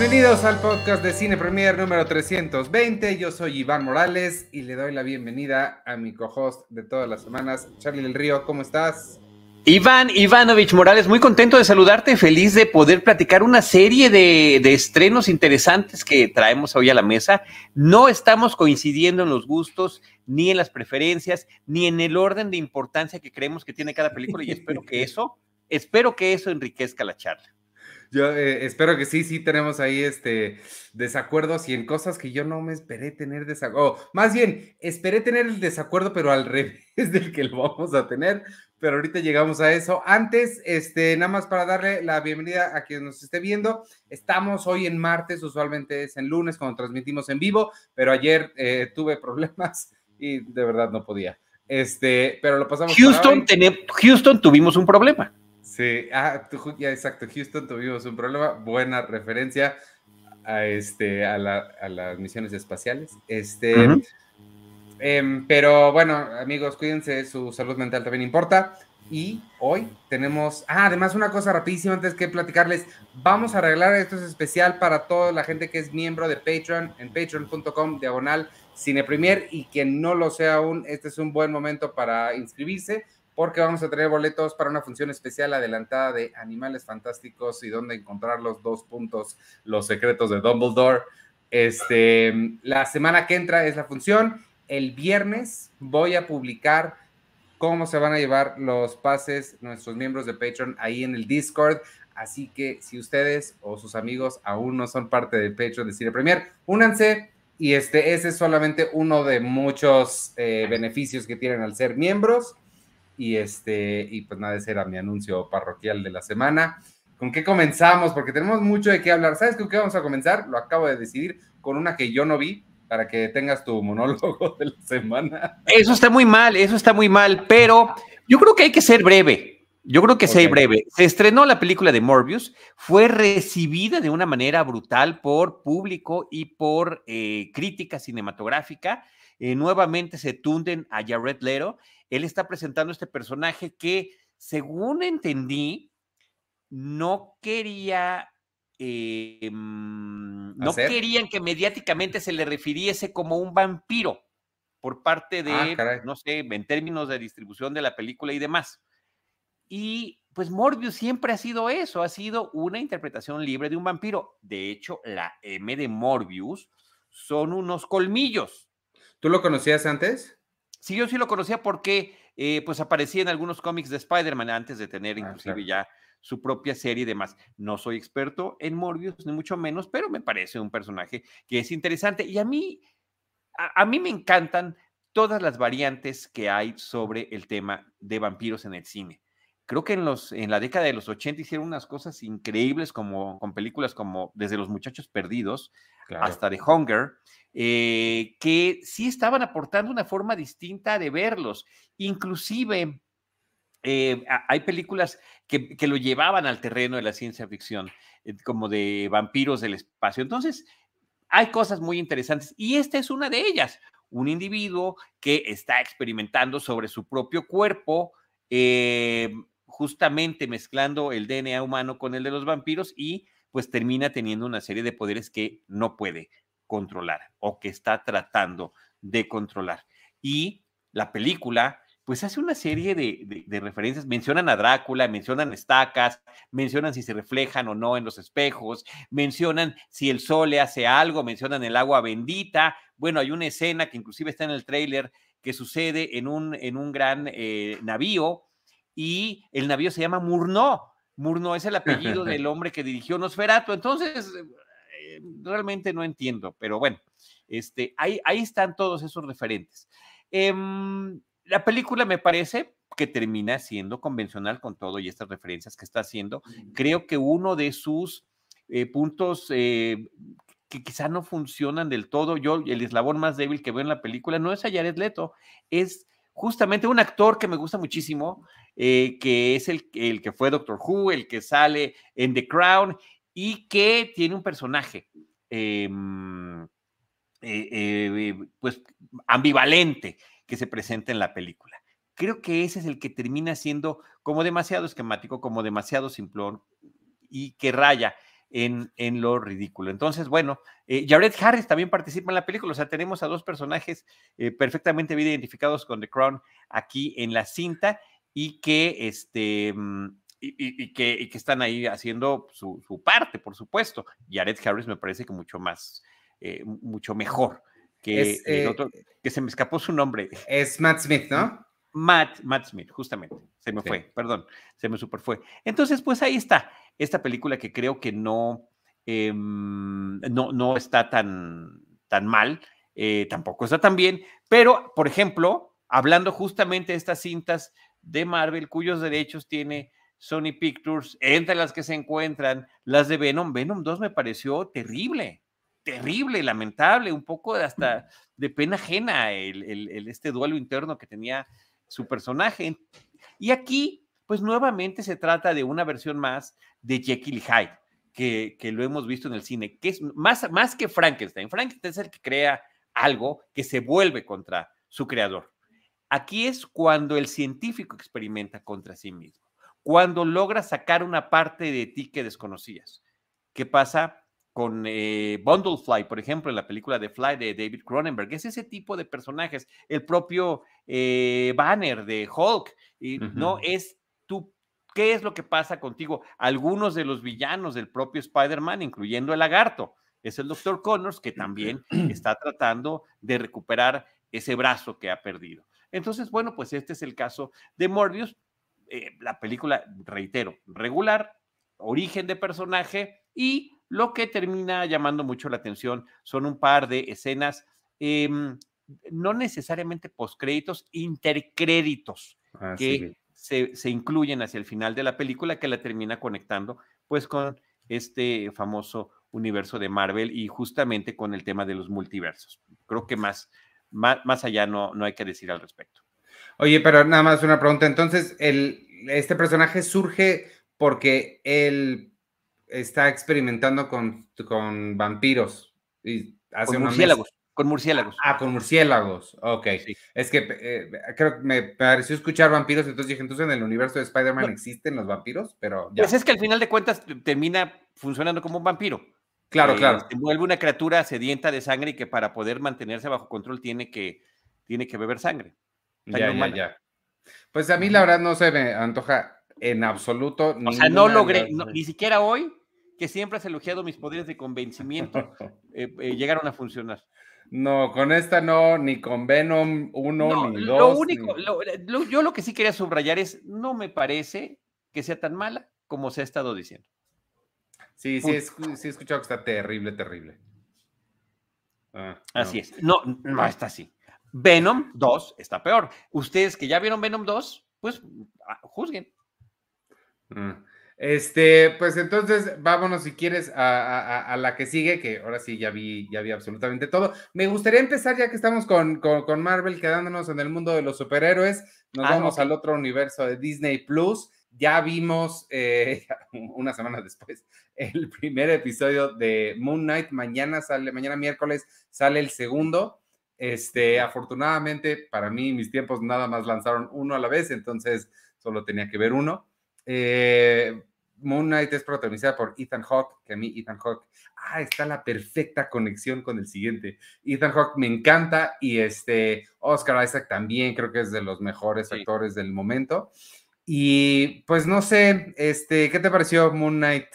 Bienvenidos al podcast de Cine Premier número 320. Yo soy Iván Morales y le doy la bienvenida a mi co-host de todas las semanas, Charlie del Río. ¿Cómo estás? Iván Ivanovich Morales, muy contento de saludarte, feliz de poder platicar una serie de, de, estrenos interesantes que traemos hoy a la mesa. No estamos coincidiendo en los gustos, ni en las preferencias, ni en el orden de importancia que creemos que tiene cada película y espero que eso, espero que eso enriquezca la charla. Yo eh, espero que sí, sí tenemos ahí este desacuerdos y en cosas que yo no me esperé tener desacuerdo. más bien, esperé tener el desacuerdo, pero al revés del que lo vamos a tener. Pero ahorita llegamos a eso. Antes, este, nada más para darle la bienvenida a quien nos esté viendo. Estamos hoy en martes, usualmente es en lunes cuando transmitimos en vivo, pero ayer eh, tuve problemas y de verdad no podía. Este, pero lo pasamos. Houston, Houston tuvimos un problema. Sí, ah, ya exacto, Houston tuvimos un problema, buena referencia a, este, a, las misiones espaciales. Este, em, pero bueno, amigos, cuídense, su salud mental también importa. Y hoy tenemos, ah, además una cosa rapidísima antes que platicarles, vamos a arreglar, esto es especial para toda la gente que es miembro de Patreon, en patreon.com diagonal Cine Premier y quien no lo sea aún, este es un buen momento para inscribirse porque vamos a tener boletos para una función especial adelantada de Animales Fantásticos y dónde encontrar los dos puntos, los secretos de Dumbledore. Este, la semana que entra es la función. El viernes voy a publicar cómo se van a llevar los pases nuestros miembros de Patreon ahí en el Discord. Así que si ustedes o sus amigos aún no son parte del Patreon de Cine Premier, únanse. Y este, ese es solamente uno de muchos eh, beneficios que tienen al ser miembros. Y este, y pues nada, ese era mi anuncio parroquial de la semana. ¿Con qué comenzamos? Porque tenemos mucho de qué hablar. ¿Sabes con qué vamos a comenzar? Lo acabo de decidir con una que yo no vi, para que tengas tu monólogo de la semana. Eso está muy mal, eso está muy mal, pero yo creo que hay que ser breve. Yo creo que okay. ser breve. Se estrenó la película de Morbius, fue recibida de una manera brutal por público y por eh, crítica cinematográfica. Eh, nuevamente se tunden a Jared Leto él está presentando este personaje que, según entendí, no quería, eh, no querían que mediáticamente se le refiriese como un vampiro por parte de, ah, no sé, en términos de distribución de la película y demás. Y pues Morbius siempre ha sido eso, ha sido una interpretación libre de un vampiro. De hecho, la M de Morbius son unos colmillos. ¿Tú lo conocías antes? Sí, yo sí lo conocía porque eh, pues aparecía en algunos cómics de Spider-Man antes de tener ah, inclusive ya su propia serie y demás. No soy experto en Morbius, ni mucho menos, pero me parece un personaje que es interesante. Y a mí, a, a mí me encantan todas las variantes que hay sobre el tema de vampiros en el cine. Creo que en, los, en la década de los 80 hicieron unas cosas increíbles como con películas como Desde los Muchachos Perdidos claro. hasta The Hunger, eh, que sí estaban aportando una forma distinta de verlos. Inclusive eh, hay películas que, que, lo llevaban al terreno de la ciencia ficción, eh, como de vampiros del espacio. Entonces, hay cosas muy interesantes y esta es una de ellas. Un individuo que está experimentando sobre su propio cuerpo, eh, justamente mezclando el DNA humano con el de los vampiros y pues termina teniendo una serie de poderes que no puede controlar o que está tratando de controlar. Y la película, pues hace una serie de, referencias, mencionan a Drácula, mencionan estacas, mencionan si se reflejan o no en los espejos, mencionan si el sol le hace algo, mencionan el agua bendita. Bueno, hay una escena que inclusive está en el tráiler que sucede en un, en un gran eh, navío y el navío se llama Murnau. Murnau es el apellido del hombre que dirigió Nosferatu. Entonces, eh, realmente no entiendo, pero bueno, este, ahí, ahí están todos esos referentes. Eh, la película me parece que termina siendo convencional con todo y estas referencias que está haciendo. Creo que uno de sus eh, puntos eh, que quizá no funcionan del todo, yo el eslabón más débil que veo en la película no es a Jared Leto, es justamente un actor que me gusta muchísimo, eh, que es el, el que fue Doctor Who, el que sale en The Crown y que tiene un personaje, em, eh, eh, pues, ambivalente que se presenta en la película. Creo que ese es el que termina siendo como demasiado esquemático, como demasiado simplón y que raya en, en lo ridículo. Entonces, bueno, eh, Jared Harris también participa en la película, o sea, tenemos a dos personajes eh, perfectamente bien identificados con The Crown aquí en la cinta y que, este, mm, y, que, que, están ahí haciendo su, parte, por supuesto. Jared Harris me parece que mucho más, eh, mucho mejor que el otro, que se me escapó su nombre. Es Matt Smith, ¿no? Matt, Matt Smith, justamente. Se me fue, perdón, se me super fue. Entonces, pues ahí está, esta película que creo que no, em, no, no está tan, tan mal, eh, tampoco está tan bien, pero, por ejemplo, hablando justamente de estas cintas de Marvel, cuyos derechos tiene Sony Pictures, entre las que se encuentran las de Venom, Venom 2 me pareció terrible, terrible, lamentable, un poco hasta de pena ajena el, este duelo interno que tenía su personaje. Y aquí, pues nuevamente se trata de una versión más de Jekyll y Hyde, que, que lo hemos visto en el cine, que es más, más que Frankenstein. Frankenstein es el que crea algo que se vuelve contra su creador. Aquí es cuando el científico experimenta contra sí mismo, cuando logra sacar una parte de ti que desconocías. ¿Qué pasa con eh, Bundlefly, por ejemplo, en la película de Fly de David Cronenberg. Es ese tipo de personajes. El propio eh, Banner de Hulk, y, ¿no? Es tú, ¿qué es lo que pasa contigo? Algunos de los villanos del propio Spider-Man, incluyendo el lagarto, es el Dr. Connors, que también está tratando de recuperar ese brazo que ha perdido. Entonces, bueno, pues este es el caso de Morbius. Eh, la película, reitero, regular, origen de personaje y lo que termina llamando mucho la atención son un par de escenas, em, no necesariamente postcréditos, intercréditos, ah, que se, incluyen hacia el final de la película, que la termina conectando pues con este famoso universo de Marvel y justamente con el tema de los multiversos. Creo que más, más, allá no, no hay que decir al respecto. Oye, pero nada más una pregunta. Entonces, el, este personaje surge porque el está experimentando con, con vampiros. Y hace con murciélagos. Con murciélagos. Ah, con murciélagos. Ok. Es que eh, creo que me pareció escuchar vampiros, entonces dije, entonces en el universo de Spider-Man existen los vampiros, pero ya. Pues es que al final de cuentas termina funcionando como un vampiro. Claro, claro. Se vuelve una criatura sedienta de sangre y que para poder mantenerse bajo control tiene que, tiene que beber sangre. Ya, ya, ya. Pues a mí la verdad no se me antoja en absoluto. O sea, no logré, ni siquiera hoy, que siempre has elogiado mis poderes de convencimiento, eh, eh, llegaron a funcionar. No, con esta no, ni con Venom 1 ni 2. Lo único, yo lo que sí quería subrayar es, no me parece que sea tan mala como se ha estado diciendo. Sí, sí, sí he escuchado que está terrible, terrible. Ah, así es. No, no está así. Venom 2 está peor. Ustedes que ya vieron Venom 2, pues ah, juzguen. Ah. Este, pues entonces vámonos si quieres a, la que sigue, que ahora sí ya vi, ya vi absolutamente todo. Me gustaría empezar ya que estamos con, Marvel quedándonos en el mundo de los superhéroes. Nos ah, vamos al otro universo de Disney Plus. Ya vimos eh, una semana después el primer episodio de Moon Knight. Mañana sale, mañana miércoles sale el segundo. Este, afortunadamente para mí, mis tiempos nada más lanzaron uno a la vez, entonces solo tenía que ver uno. Eh, Moon Knight es protagonizada por Ethan Hawke, que a mí Ethan Hawke, ah, está la perfecta conexión con el siguiente. Ethan Hawke me encanta y este Oscar Isaac también creo que es de los mejores actores del momento. Y pues no sé, este, ¿qué te pareció Moon Knight?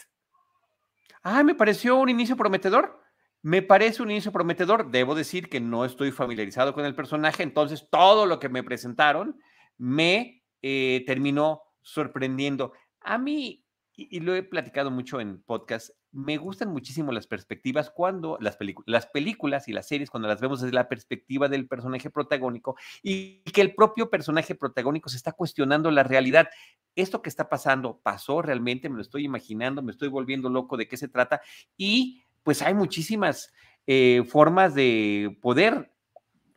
Ah, me pareció un inicio prometedor. Me parece un inicio prometedor. Debo decir que no estoy familiarizado con el personaje, entonces todo lo que me presentaron me eh, terminó sorprendiendo. A mí y, lo he platicado mucho en podcast, me gustan muchísimo las perspectivas cuando las, las películas y las series, cuando las vemos desde la perspectiva del personaje protagónico y que el propio personaje protagónico se está cuestionando la realidad. Esto que está pasando, pasó realmente, me lo estoy imaginando, me estoy volviendo loco de qué se trata y pues hay muchísimas eh, formas de poder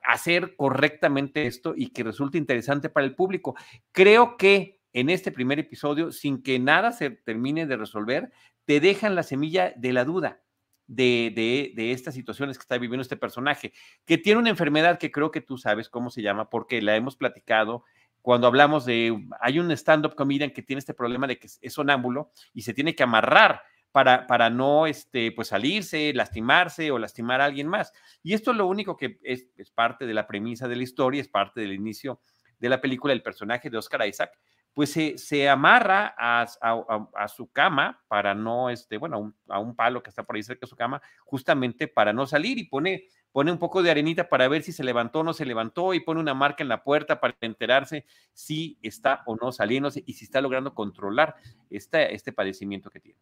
hacer correctamente esto y que resulte interesante para el público. Creo que en este primer episodio, sin que nada se termine de resolver, te dejan la semilla de la duda de, de, estas situaciones que está viviendo este personaje, que tiene una enfermedad que creo que tú sabes cómo se llama, porque la hemos platicado cuando hablamos de, hay un stand-up comedian que tiene este problema de que es sonámbulo y se tiene que amarrar para, para no este, pues salirse, lastimarse o lastimar a alguien más. Y esto es lo único que es, es parte de la premisa de la historia, es parte del inicio de la película, el personaje de Oscar Isaac, pues se, amarra a, su cama para no, este, bueno, a un, palo que está por ahí cerca de su cama, justamente para no salir y pone, pone un poco de arenita para ver si se levantó o no se levantó y pone una marca en la puerta para enterarse si está o no saliéndose y si está logrando controlar este, este padecimiento que tiene.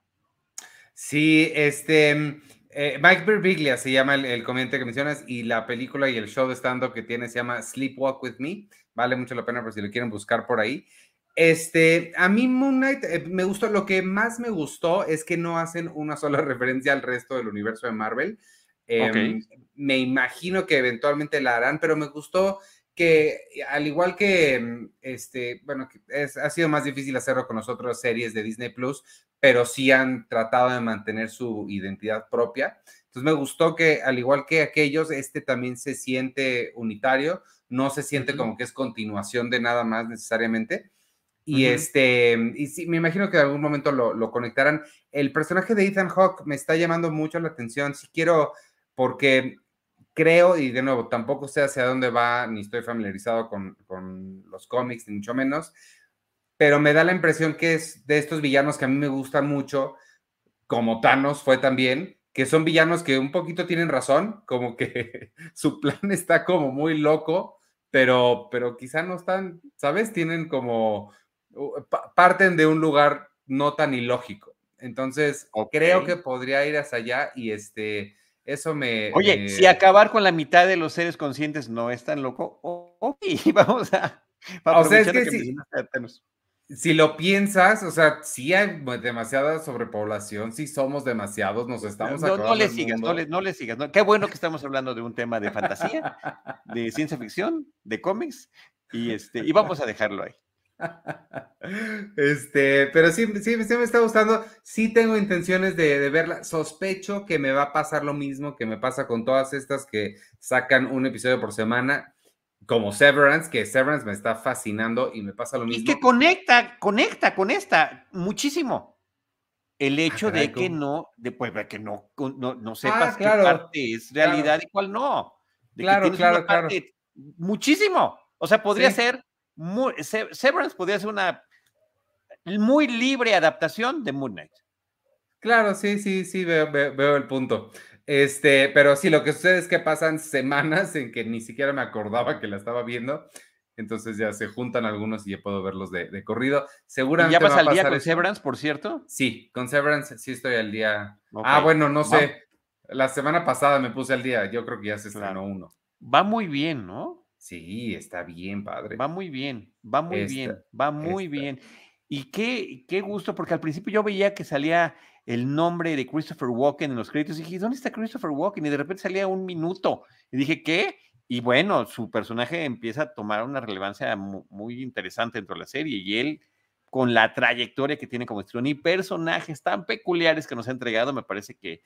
Sí, este, eh, Mike Birbiglia se llama el, el, comediante que mencionas y la película y el show de stand-up que tiene se llama Sleepwalk With Me. Vale mucho la pena por si lo quieren buscar por ahí. Este, a mí Moon Knight eh, me gustó, lo que más me gustó es que no hacen una sola referencia al resto del universo de Marvel. Eh, okay. Me imagino que eventualmente la harán, pero me gustó que al igual que, este, bueno, es, ha sido más difícil hacerlo con las otras series de Disney Plus, pero sí han tratado de mantener su identidad propia. Entonces me gustó que al igual que aquellos, este también se siente unitario, no se siente uh -huh. como que es continuación de nada más necesariamente. Y uh -huh. este, y sí, me imagino que en algún momento lo, lo, conectarán. El personaje de Ethan Hawke me está llamando mucho la atención. Si sí quiero, porque creo, y de nuevo, tampoco sé hacia dónde va, ni estoy familiarizado con, con los cómics, ni mucho menos, pero me da la impresión que es de estos villanos que a mí me gustan mucho, como Thanos fue también, que son villanos que un poquito tienen razón, como que su plan está como muy loco, pero, pero quizá no están, ¿sabes? Tienen como, parten de un lugar no tan ilógico. Entonces, okay. creo que podría ir hacia allá y este, eso me. Oye, me... si acabar con la mitad de los seres conscientes no es tan loco, ok, vamos a. O sea, es que, que si, si, lo piensas, o sea, sí hay demasiada sobrepoblación, sí somos demasiados, nos estamos No, no le sigas, no le, no le sigas. No. Qué bueno que estamos hablando de un tema de fantasía, de ciencia ficción, de cómics, y, este, y vamos a dejarlo ahí. Este, pero sí, sí, sí, me está gustando. Sí tengo intenciones de, de, verla. Sospecho que me va a pasar lo mismo que me pasa con todas estas que sacan un episodio por semana, como Severance, que Severance me está fascinando y me pasa lo mismo. Y que conecta, conecta con esta muchísimo. El hecho ah, de que no, de, pues, que no, no, no sepas ah, claro, qué parte es realidad claro. y cuál no. De claro, claro, claro. Muchísimo. O sea, podría sí. ser muy, Severance podría ser una muy libre adaptación de Moon Knight. Claro, sí, sí, sí, veo, veo, veo, el punto. Este, pero sí, lo que sucede es que pasan semanas en que ni siquiera me acordaba que la estaba viendo. Entonces ya se juntan algunos y ya puedo verlos de, de corrido. Seguramente. ¿Y ya vas al día con eso. Severance, por cierto? Sí, con Severance sí estoy al día. Okay. Ah, bueno, no sé. La semana pasada me puse al día. Yo creo que ya se estrenó claro. uno. Va muy bien, ¿no? Sí, está bien, padre. Va muy bien, va muy esta, bien, va muy esta. bien. Y qué, qué gusto, porque al principio yo veía que salía el nombre de Christopher Walken en los créditos y dije, ¿dónde está Christopher Walken? Y de repente salía un minuto. Y dije, ¿qué? Y bueno, su personaje empieza a tomar una relevancia muy interesante dentro de la serie y él, con la trayectoria que tiene como estrella y personajes tan peculiares que nos ha entregado, me parece que,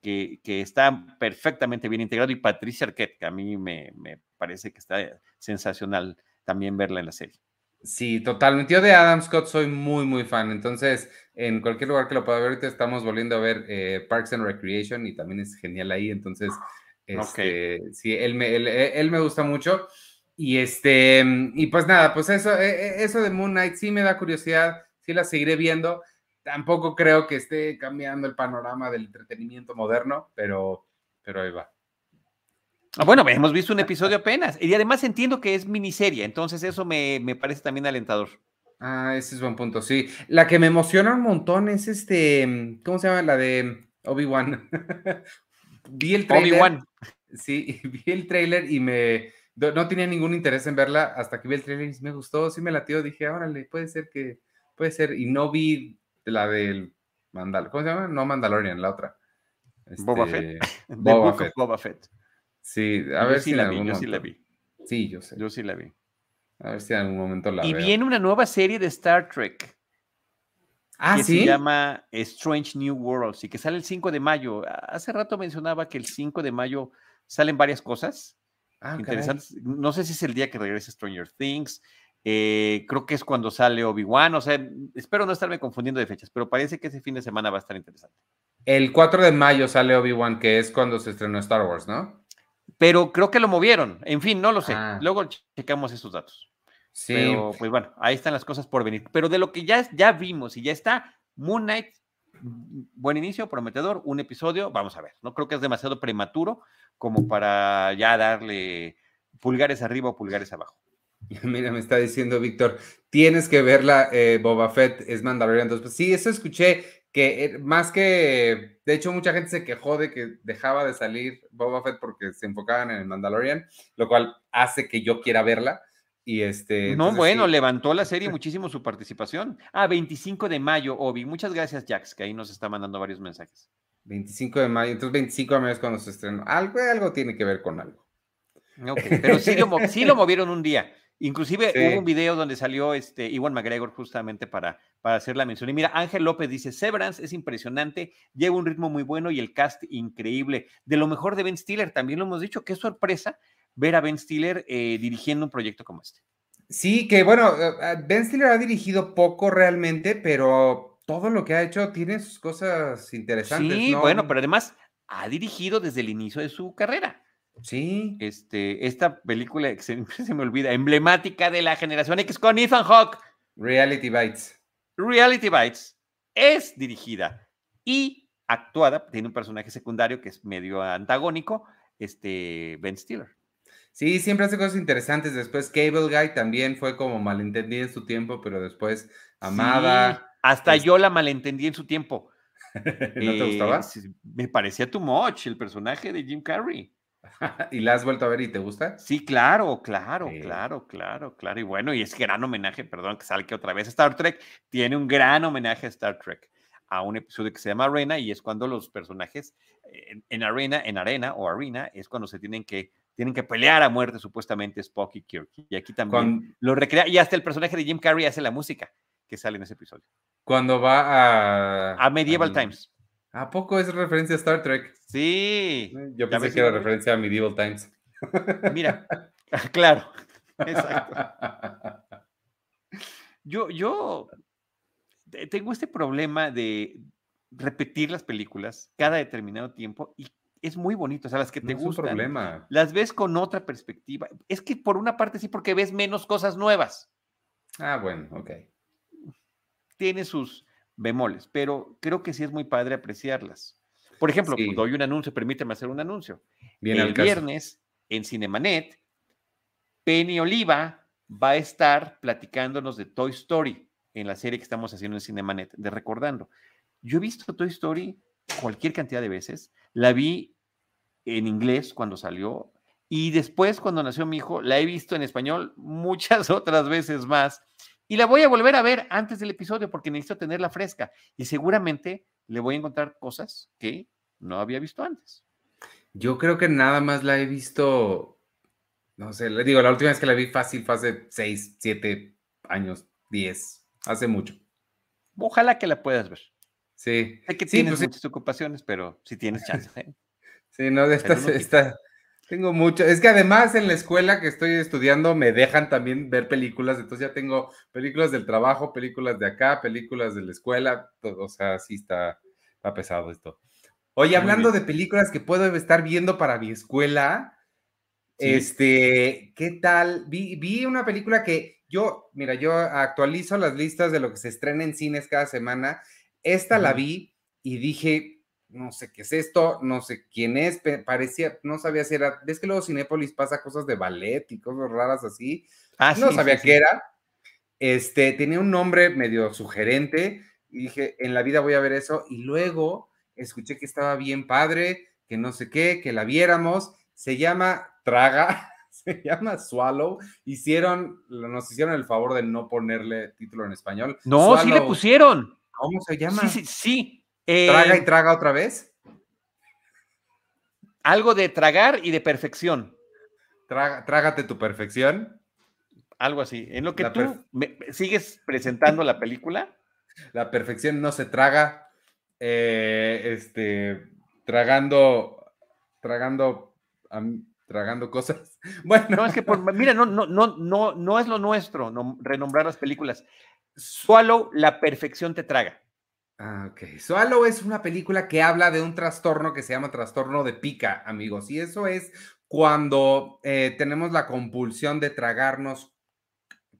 que, que está perfectamente bien integrado. Y Patricia Arquette, que a mí me, me parece que está sensacional también verla en la serie. Sí, totalmente. Yo de Adam Scott soy muy, muy fan. Entonces, en cualquier lugar que lo pueda ver, ahorita estamos volviendo a ver eh, Parks and Recreation y también es genial ahí. Entonces, este, okay. sí, él me, él, él me gusta mucho. Y este, y pues nada, pues eso, e, e, eso de Moon Knight sí me da curiosidad, sí la seguiré viendo. Tampoco creo que esté cambiando el panorama del entretenimiento moderno, pero, pero ahí va. Ah, bueno, hemos visto un episodio apenas. Y además entiendo que es miniserie, entonces eso me, me, parece también alentador. Ah, ese es buen punto, sí. La que me emociona un montón es este, ¿cómo se llama? La de Obi-Wan. vi el trailer. Obi-Wan. Sí, vi el trailer y me, no tenía ningún interés en verla hasta que vi el trailer y me gustó, sí me latió, dije, órale, puede ser que, puede ser, y no vi la del Mandal, ¿cómo se llama? No Mandalorian, la otra. Este, Boba Fett. Boba Fett. Boba Fett. Sí, a ver sí si la en vi, yo sí la vi. Sí, yo sé. Yo sí la vi. A ver si en algún momento la y veo. viene una nueva serie de Star Trek. Ah, que ¿sí? se llama Strange New Worlds y que sale el 5 de mayo. Hace rato mencionaba que el 5 de mayo salen varias cosas Ah, interesantes. caray. No sé si es el día que regrese Stranger Things. Eh, creo que es cuando sale Obi-Wan, o sea, espero no estarme confundiendo de fechas, pero parece que ese fin de semana va a estar interesante. El 4 de mayo sale Obi-Wan, que es cuando se estrenó Star Wars, ¿no? Pero creo que lo movieron, en fin, no lo sé. Ah. Luego checamos esos datos. Sí. Pero, pues bueno, ahí están las cosas por venir. Pero de lo que ya, ya vimos y ya está, Moon Knight, buen inicio, prometedor, un episodio, vamos a ver. No creo que es demasiado prematuro como para ya darle pulgares arriba o pulgares abajo. Mira, me está diciendo Víctor, tienes que verla, eh, Boba Fett es Mandalorian. Entonces, pues, sí, eso escuché que eh, más que, de hecho, mucha gente se quejó de que dejaba de salir Boba Fett porque se enfocaban en el Mandalorian, lo cual hace que yo quiera verla. Y este. No, bueno, levantó la serie muchísimo su participación. Ah, 25 de mayo, Obi. Muchas gracias, Jax, que ahí nos está mandando varios mensajes. 25 de mayo, entonces 25 de mayo es cuando se estrenó. Algo, algo tiene que ver con algo. Pero sí lo, sí lo movieron un día. Inclusive hubo un video donde salió este Iwan McGregor justamente para, para hacer la mención. Y mira, Ángel López dice, Severance es impresionante, lleva un ritmo muy bueno y el cast increíble. De lo mejor de Ben Stiller, también lo hemos dicho, qué sorpresa ver a Ben Stiller eh, dirigiendo un proyecto como este. Sí, que bueno, eh, Ben Stiller ha dirigido poco realmente, pero todo lo que ha hecho tiene sus cosas interesantes. Sí, bueno, pero además ha dirigido desde el inicio de su carrera. Sí. Este, esta película que se, se, me olvida, emblemática de la generación X con Ethan Hawke. Reality Bites. Reality Bites es dirigida y actuada, tiene un personaje secundario que es medio antagónico, este Ben Stiller. Sí, siempre hace cosas interesantes. Después Cable Guy también fue como malentendida en su tiempo, pero después amada. hasta yo la malentendí en su tiempo. ¿No te gustaba? Eh, me parecía too much el personaje de Jim Carrey. ¿Y la has vuelto a ver y te gusta? Sí, claro, claro, claro, claro, claro. Y bueno, y es gran homenaje, perdón que salga otra vez Star Trek, tiene un gran homenaje a Star Trek, a un episodio que se llama Arena, y es cuando los personajes en, arena, en arena o arena, es cuando se tienen que, tienen que pelear a muerte supuestamente Spock y Kirk. Y aquí también lo recrea, y hasta el personaje de Jim Carrey hace la música que sale en ese episodio. Cuando va a... A Medieval Times. ¿A poco es referencia a Star Trek? Sí. Eh, yo pensé que era referencia a Medieval Times. Mira, claro, exacto. Yo, yo tengo este problema de repetir las películas cada determinado tiempo y es muy bonito, o sea, las que te gustan, problema. las ves con otra perspectiva. Es que por una parte sí, porque ves menos cosas nuevas. Ah, bueno, ok. Tiene sus, bemoles, pero creo que sí es muy padre apreciarlas. Por ejemplo, doy un anuncio, permíteme hacer un anuncio. el viernes en Cinemanet, Penny Oliva va a estar platicándonos de Toy Story en la serie que estamos haciendo en Cinemanet, de Recordando. Yo he visto Toy Story cualquier cantidad de veces, la vi en inglés cuando salió y después cuando nació mi hijo la he visto en español muchas otras veces más y la voy a volver a ver antes del episodio porque necesito tenerla fresca. Y seguramente le voy a encontrar cosas que no había visto antes. Yo creo que nada más la he visto, no sé, le digo, la última vez que la vi fácil fue hace 6, 7 años, 10, hace mucho. Ojalá que la puedas ver. Sí. Sé que tienes pues muchas ocupaciones, pero si tienes chance. ¿eh? sí, no, de esta, tengo mucho. Es que además en la escuela que estoy estudiando me dejan también ver películas, entonces ya tengo películas del trabajo, películas de acá, películas de la escuela, todo, o sea, sí está, pesado esto. Oye, hablando de películas que puedo estar viendo para mi escuela, este, ¿qué tal? Vi, vi una película que yo, mira, yo actualizo las listas de lo que se estrena en cines cada semana. Esta la vi y dije, no sé qué es esto, no sé quién es, parecía, no sabía si era, ves que luego Cinépolis pasa cosas de ballet y cosas raras así, ah, no sabía qué era, este, tenía un nombre medio sugerente, y dije, en la vida voy a ver eso, y luego escuché que estaba bien padre, que no sé qué, que la viéramos, se llama Traga, se llama Swallow, hicieron, nos hicieron el favor de no ponerle título en español. No, sí le pusieron. ¿Cómo se llama? Sí, sí, ¿Traga y eh, traga otra vez? Algo de tragar y de perfección. trágate tu perfección. Algo así. En lo que tú sigues presentando la película. La perfección no se traga. Eh, este, tragando, tragando, tragando cosas. Bueno. No, es que mira, no, no, no, no, no es lo nuestro renombrar las películas. Swallow, la perfección te traga. Ah, ok. Swallow es una película que habla de un trastorno que se llama trastorno de pica, amigos. Y eso es cuando eh, tenemos la compulsión de tragarnos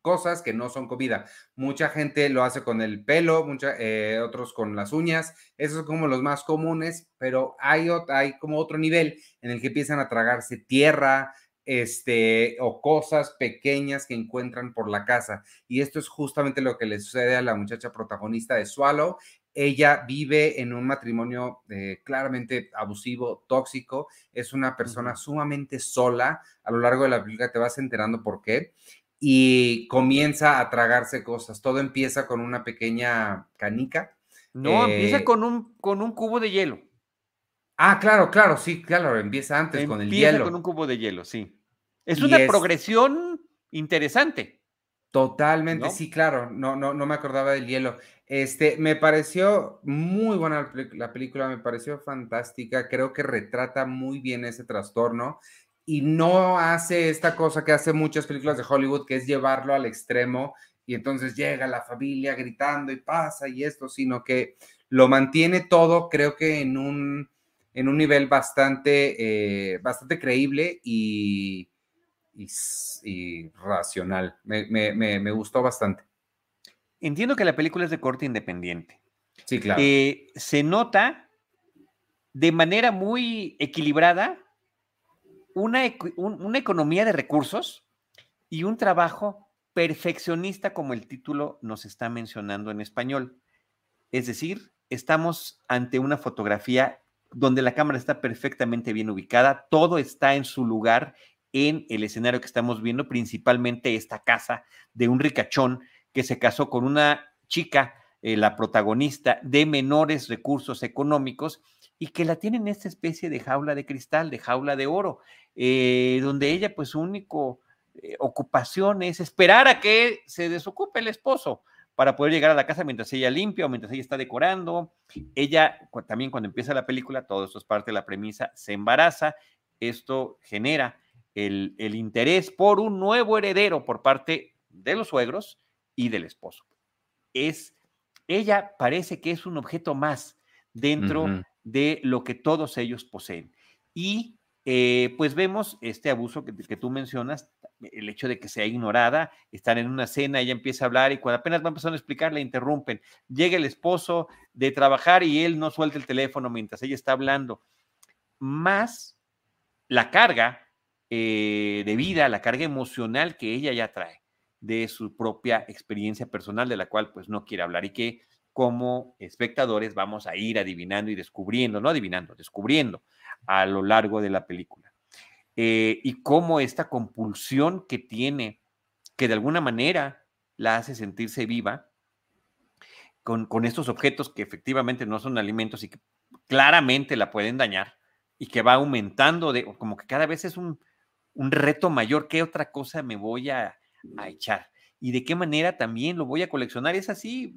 cosas que no son comida. Mucha gente lo hace con el pelo, mucha, eh, otros con las uñas, esos son como los más comunes, pero hay, hay como otro nivel en el que empiezan a tragarse tierra, este, o cosas pequeñas que encuentran por la casa. Y esto es justamente lo que le sucede a la muchacha protagonista de Swallow. Ella vive en un matrimonio eh, claramente abusivo, tóxico, es una persona sumamente sola. A lo largo de la película te vas enterando por qué y comienza a tragarse cosas. Todo empieza con una pequeña canica. No, empieza eh con un, con un cubo de hielo. Ah, claro, claro, sí, claro, empieza antes con el hielo. Empieza con un cubo de hielo, sí. Es una progresión interesante. Totalmente, sí, claro. No, no, no me acordaba del hielo. Este, me pareció muy buena la película, me pareció fantástica. Creo que retrata muy bien ese trastorno y no hace esta cosa que hace muchas películas de Hollywood, que es llevarlo al extremo y entonces llega la familia gritando y pasa y esto, sino que lo mantiene todo, creo que en un, en un nivel bastante, eh, bastante creíble y, y, racional. Me, me, gustó bastante. Entiendo que la película es de corte independiente. Sí, claro. Eh, se nota de manera muy equilibrada una, una economía de recursos y un trabajo perfeccionista como el título nos está mencionando en español. Es decir, estamos ante una fotografía donde la cámara está perfectamente bien ubicada, todo está en su lugar en el escenario que estamos viendo, principalmente esta casa de un ricachón que se casó con una chica, eh, la protagonista, de menores recursos económicos y que la tiene en esta especie de jaula de cristal, de jaula de oro. Eh, donde ella pues su único eh, ocupación es esperar a que se desocupe el esposo para poder llegar a la casa mientras ella limpia o mientras ella está decorando. Ella también cuando empieza la película, todo esto es parte de la premisa, se embaraza, esto genera el, el interés por un nuevo heredero por parte de los suegros y del esposo. Es, ella parece que es un objeto más dentro de lo que todos ellos poseen. Y eh, pues vemos este abuso que, tú mencionas, el hecho de que sea ignorada, están en una cena, ella empieza a hablar y cuando apenas va empezando a explicar, le interrumpen. Llega el esposo de trabajar y él no suelta el teléfono mientras ella está hablando. Más la carga eh, de vida, la carga emocional que ella ya trae de su propia experiencia personal, de la cual pues no quiere hablar y que como espectadores vamos a ir adivinando y descubriendo, no adivinando, descubriendo a lo largo de la película. Eh, y cómo esta compulsión que tiene, que de alguna manera la hace sentirse viva, con, con estos objetos que efectivamente no son alimentos y que claramente la pueden dañar y que va aumentando, de, como que cada vez es un, un reto mayor, ¿qué otra cosa me voy a, a echar? Y de qué manera también lo voy a coleccionar. Es así,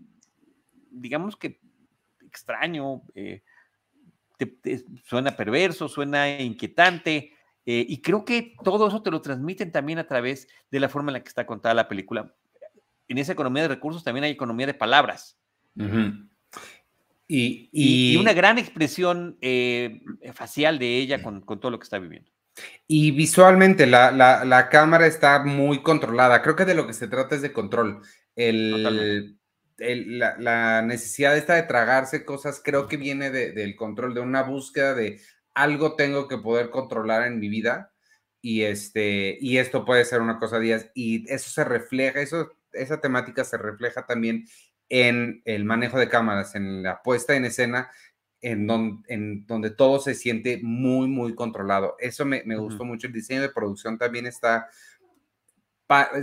digamos que extraño, eh, suena perverso, suena inquietante, eh, y creo que todo eso te lo transmiten también a través de la forma en la que está contada la película. En esa economía de recursos también hay economía de palabras. y, una gran expresión eh, facial de ella con, todo lo que está viviendo. Y visualmente la, la, cámara está muy controlada. Creo que de lo que se trata es de control. El, la, necesidad esta de tragarse cosas creo que viene del control, de una búsqueda de algo tengo que poder controlar en mi vida y, este, y esto puede ser una cosa días y eso se refleja, eso, esa temática se refleja también en el manejo de cámaras, en la puesta en escena, en, en donde todo se siente muy, muy controlado. Eso me, gustó mucho. El diseño de producción también está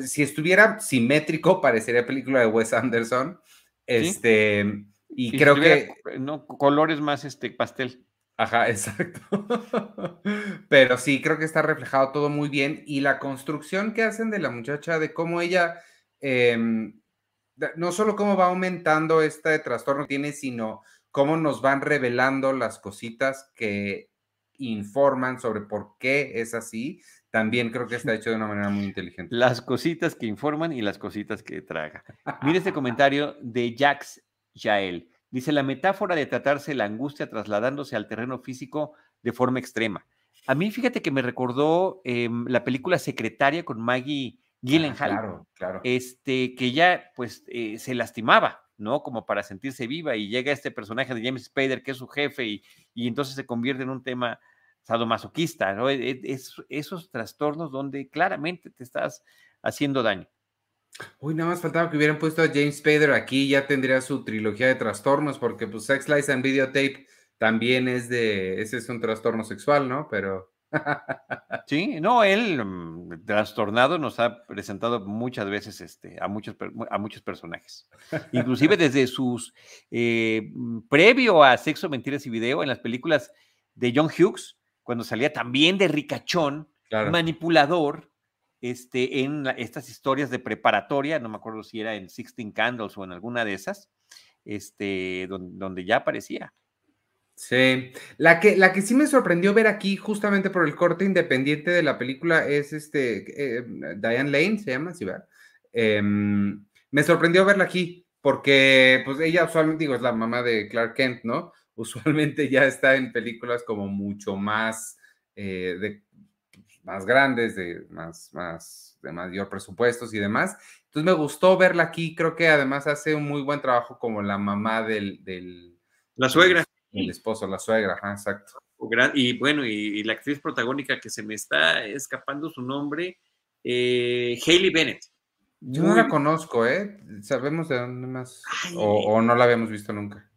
si estuviera simétrico, parecería película de Wes Anderson. Este, y creo que. No, colores más este pastel. Ajá, exacto. Pero sí, creo que está reflejado todo muy bien. Y la construcción que hacen de la muchacha, de cómo ella, em, no solo cómo va aumentando este trastorno que tiene, sino cómo nos van revelando las cositas que informan sobre por qué es así, también creo que está hecho de una manera muy inteligente. Las cositas que informan y las cositas que traga. Mire este comentario de Jax Yael. Dice, la metáfora de tratarse la angustia trasladándose al terreno físico de forma extrema. A mí, fíjate que me recordó em, la película Secretaria con Maggie ah, Gyllenhaal. claro, claro. Este, que ya, pues, eh, se lastimaba, ¿no? Como para sentirse viva y llega este personaje de James Spader, que es su jefe, y, y entonces se convierte en un tema sadomasoquista, ¿no? E, e, es, esos trastornos donde claramente te estás haciendo daño. Uy, nada más faltaba que hubieran puesto a James Spader aquí, ya tendría su trilogía de trastornos, porque pues Sex Lies and Videotape también es de, ese es un trastorno sexual, ¿no? Pero... Sí, no, él mm, trastornado nos ha presentado muchas veces este, a, muchos, a muchos personajes. Inclusive desde sus, eh, mm, previo a Sexo, Mentiras y Video, en las películas de John Hughes, cuando salía también de ricachón, manipulador, este, en estas historias de preparatoria, no me acuerdo si era en Sixteen Candles o en alguna de esas, este, donde, ya aparecía. Sí, la que, la que sí me sorprendió ver aquí, justamente por el corte independiente de la película, es este, eh, Diane Lane, se llama, ¿sí, verdad? Em, me sorprendió verla aquí, porque pues ella usualmente, digo, es la mamá de Clark Kent, ¿no? usualmente ya está en películas como mucho más, eh, de, más grandes, de más, más, de mayor presupuestos y demás. Entonces me gustó verla aquí, creo que además hace un muy buen trabajo como la mamá del... del la suegra. El esposo, la suegra, exacto. Y bueno, y, la actriz protagónica que se me está escapando su nombre, eh, Hayley Bennett. Yo no la conozco, ¿eh? ¿Sabemos de dónde más? o, no la habíamos visto nunca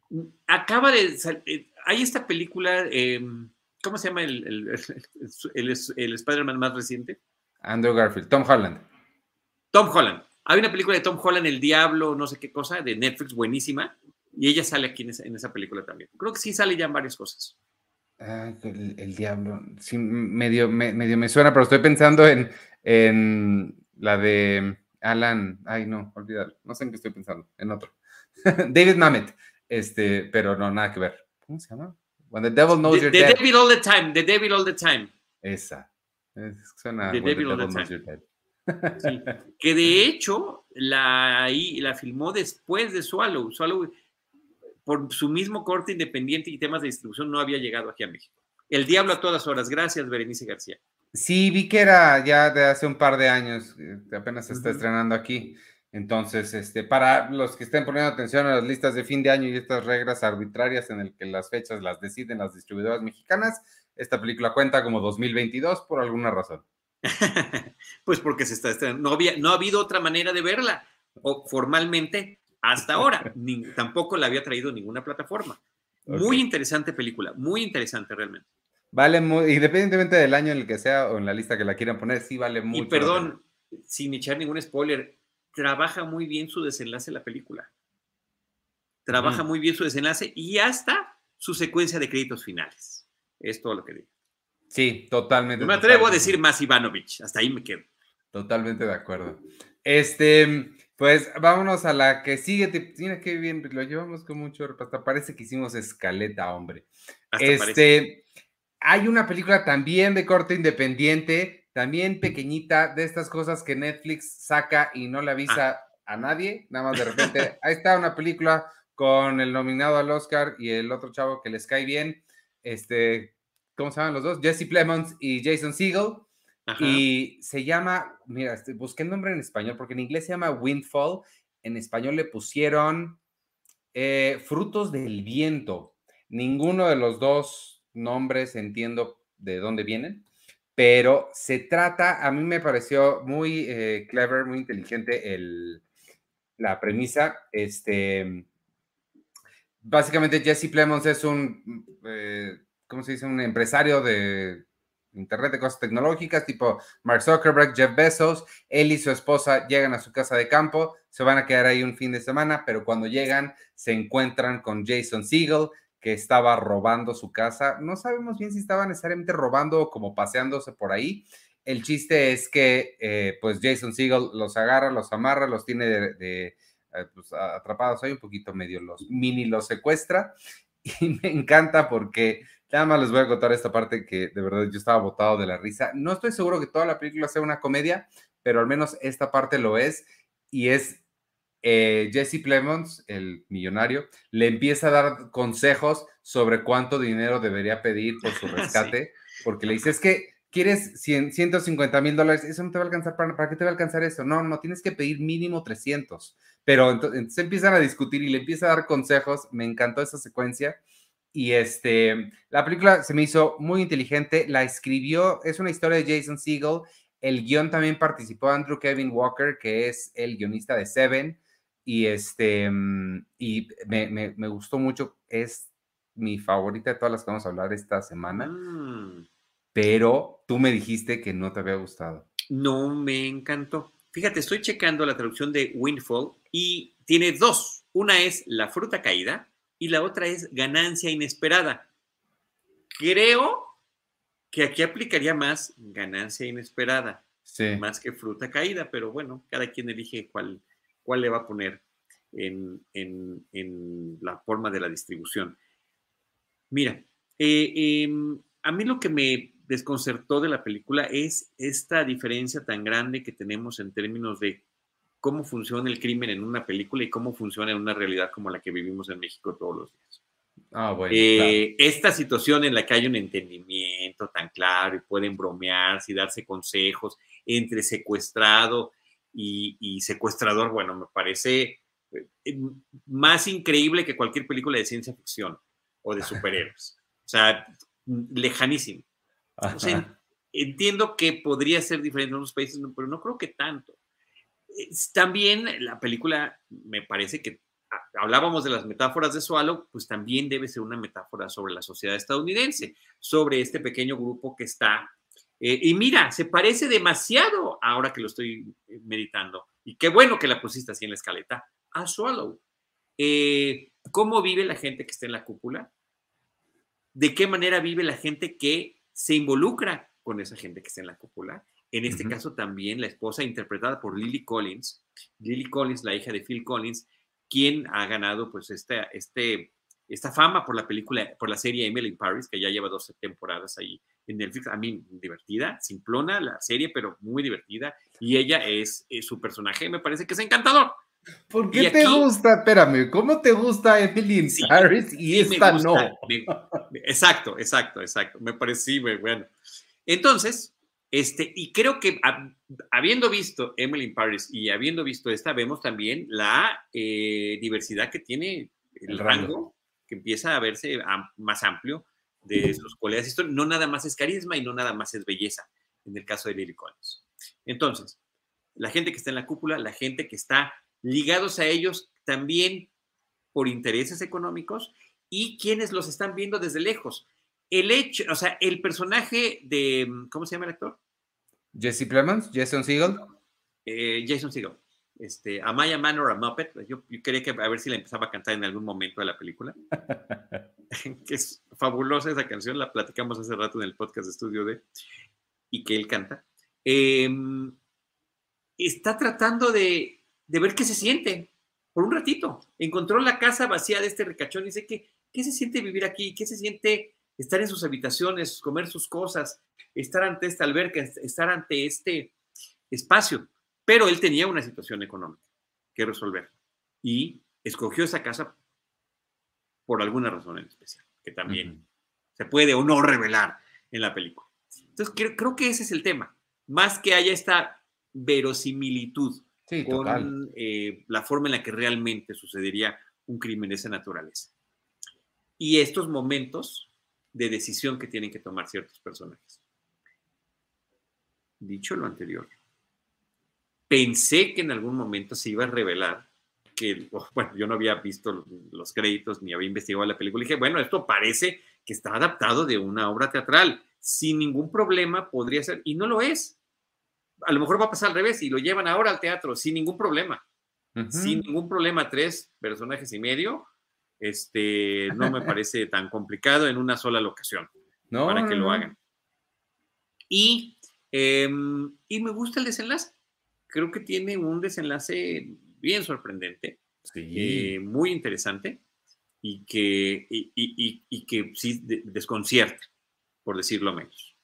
acaba de. Eh, hay esta película. Em, ¿Cómo se llama el, el, el, Spider-Man más reciente? Andrew Garfield, Tom Holland. Tom Holland. Hay una película de Tom Holland, El Diablo, no sé qué cosa, de Netflix, buenísima. Y ella sale aquí en esa, película también. Creo que sí sale ya en varias cosas. el, Diablo. Sí, medio, medio me suena, pero estoy pensando en, en la de Alan. Ay, no, olvídalo. No sé en qué estoy pensando. En otro. David Mamet. Este, pero no, nada que ver. ¿Cómo se llama? When the devil knows the, you're the devil all the time, the devil all the time. Esa. suena the devil, all the time. Sí. Que de hecho la, la filmó después de Swallow. Swallow, por su mismo corte independiente y temas de distribución, no había llegado aquí a México. El Diablo a todas horas. Gracias, Berenice García. Sí, vi que era ya de hace un par de años, eh, apenas se está estrenando aquí. Entonces, este, para los que estén poniendo atención a las listas de fin de año y estas reglas arbitrarias en el que las fechas las deciden las distribuidoras mexicanas, esta película cuenta como 2022 por alguna razón. pues porque se está estrenando. No, había, no ha habido otra manera de verla, o formalmente hasta ahora. Ni, tampoco la había traído ninguna plataforma. Muy interesante película, muy interesante realmente. Vale, muy, independientemente del año en el que sea o en la lista que la quieran poner, sí vale mucho. Y perdón, sin echar ningún spoiler, trabaja muy bien su desenlace la película. Trabaja muy bien su desenlace y hasta su secuencia de créditos finales. Es todo lo que digo. Sí, totalmente. No me atrevo a decir más Ivanovich, hasta ahí me quedo. Totalmente de acuerdo. Este, pues vámonos a la que sigue. Mira qué bien, lo llevamos con mucho. Hasta parece que hicimos escaleta, hombre. este, hay una película también de corte independiente también pequeñita, de estas cosas que Netflix saca y no le ah. avisa a nadie, nada más de repente, ahí está una película con el nominado al Oscar y el otro chavo que les cae bien, este, ¿cómo se llaman los dos? Jesse Plemons y Jason Segel. Y se llama, mira, este, busqué el nombre en español, porque en inglés se llama Windfall, en español le pusieron eh, Frutos del Viento. Ninguno de los dos nombres entiendo de dónde vienen pero se trata, a mí me pareció muy eh, clever, muy inteligente el, la premisa. Este, básicamente Jesse Plemons es un, eh, ¿cómo se dice? Un empresario de Internet de cosas tecnológicas, tipo Mark Zuckerberg, Jeff Bezos. Él y su esposa llegan a su casa de campo, se van a quedar ahí un fin de semana, pero cuando llegan se encuentran con Jason Siegel, que estaba robando su casa. No sabemos bien si estaba necesariamente robando o como paseándose por ahí. El chiste es que eh, pues Jason Segel los agarra, los amarra, los tiene de, eh, pues, atrapados ahí un poquito medio, los mini los secuestra y me encanta porque nada más les voy a contar esta parte que de verdad yo estaba botado de la risa. No estoy seguro que toda la película sea una comedia, pero al menos esta parte lo es y es eh, Jesse Plemons, el millonario, le empieza a dar consejos sobre cuánto dinero debería pedir por su rescate, porque le dice, es que quieres 150 mil dólares, eso no te va a alcanzar, ¿para, ¿para qué te va a alcanzar eso? No, no, tienes que pedir mínimo 300. Pero entonces, empiezan a discutir y le empieza a dar consejos, me encantó esa secuencia. Y este, la película se me hizo muy inteligente, la escribió, es una historia de Jason Segel, el guion también participó Andrew Kevin Walker, que es el guionista de Seven, y este, mm, y me, me, gustó mucho, es mi favorita de todas las que vamos a hablar esta semana, mm. pero tú me dijiste que no te había gustado. No, me encantó. Fíjate, estoy checando la traducción de Windfall y tiene dos. Una es la fruta caída y la otra es ganancia inesperada. Creo que aquí aplicaría más ganancia inesperada, más que fruta caída, pero bueno, cada quien elige cuál, cuál le va a poner en, la forma de la distribución. Mira, eh, em, a mí lo que me desconcertó de la película es esta diferencia tan grande que tenemos en términos de cómo funciona el crimen en una película y cómo funciona en una realidad como la que vivimos en México todos los días. Ah, bueno, eh, Esta situación en la que hay un entendimiento tan claro y pueden bromearse y darse consejos entre secuestrado y, secuestrador, bueno, me parece eh, más increíble que cualquier película de ciencia ficción o de superhéroes. O sea, lejanísimo. entiendo que podría ser diferente en otros países, pero no creo que tanto. También la película me parece que ah, hablábamos de las metáforas de Swallow, pues también debe ser una metáfora sobre la sociedad estadounidense, sobre este pequeño grupo que está eh, y mira, se parece demasiado ahora que lo estoy eh, meditando. Y qué bueno que la pusiste así en la escaleta. A Swallow. Eh, ¿Cómo vive la gente que está en la cúpula? ¿De qué manera vive la gente que se involucra con esa gente que está en la cúpula? En este caso también la esposa interpretada por Lily Collins. Lily Collins, la hija de Phil Collins, quien ha ganado pues este, este, esta fama por la película, por la serie Emily in Paris, que ya lleva 12 temporadas ahí en Netflix, a mí divertida, simplona la serie, pero muy divertida. Y ella es, su personaje, me parece que es encantador. ¿Por qué te gusta? Espérame, ¿cómo te gusta Emily in Paris y esta no? exacto, exacto, exacto. Me parece, bueno. Entonces, este, y creo que habiendo visto Emily in Paris y habiendo visto esta, vemos también la eh, diversidad que tiene el, rango, que empieza a verse más amplio de sus colegas históricos. No nada más es carisma y no nada más es belleza, en el caso de Lily Collins. Entonces, la gente que está en la cúpula, la gente que está ligados a ellos también por intereses económicos y quienes los están viendo desde lejos. El hecho, o sea, el personaje de, ¿cómo se llama el actor? Jesse Plemons, Jason Segel. Eh, Jason Segel este, Amaya Manor a Muppet. Yo, quería que a ver si la empezaba a cantar en algún momento de la película. que es fabulosa esa canción, la platicamos hace rato en el podcast de estudio de y que él canta. Em, está tratando de, ver qué se siente por un ratito. Encontró la casa vacía de este ricachón y dice que, ¿qué se siente vivir aquí? ¿Qué se siente estar en sus habitaciones, comer sus cosas, estar ante esta alberca, estar ante este espacio? Pero él tenía una situación económica que resolver y escogió esa casa por alguna razón en especial, que también se puede o no revelar en la película. Entonces, creo, que ese es el tema, más que haya esta verosimilitud con eh, la forma en la que realmente sucedería un crimen de esa naturaleza. Y estos momentos de decisión que tienen que tomar ciertos personajes. Dicho lo anterior, pensé que en algún momento se iba a revelar que, bueno, yo no había visto los créditos ni había investigado la película. Y dije, bueno, esto parece que está adaptado de una obra teatral. Sin ningún problema podría ser, y no lo es. A lo mejor va a pasar al revés y lo llevan ahora al teatro sin ningún problema. Sin ningún problema, tres personajes y medio. Este, no me parece tan complicado en una sola locación para que lo hagan. Y, em, y me gusta el desenlace creo que tiene un desenlace bien sorprendente, eh, muy interesante. y que, y, que sí desconcierta, por decirlo menos.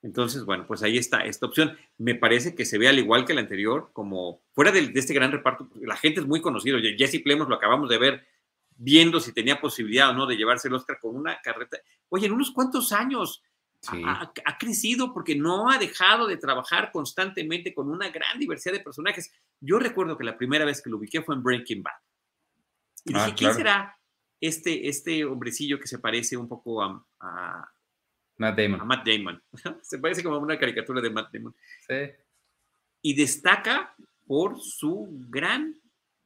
Entonces, bueno, pues ahí está esta opción. Me parece que se ve al igual que la anterior, como fuera de, este gran reparto, la gente es muy conocido. Jesse Plemons lo acabamos de ver viendo si tenía posibilidad o no de llevarse el Oscar con una carreta. Oye, en unos cuantos años ha, crecido porque no ha dejado de trabajar constantemente con una gran diversidad de personajes. Yo recuerdo que la primera vez que lo ubiqué fue en Breaking Bad. Y dije, ah, ¿quién será este, este hombrecillo que se parece un poco a, Matt Damon? A Matt Damon. se parece como a una caricatura de Matt Damon. Sí. Y destaca por su gran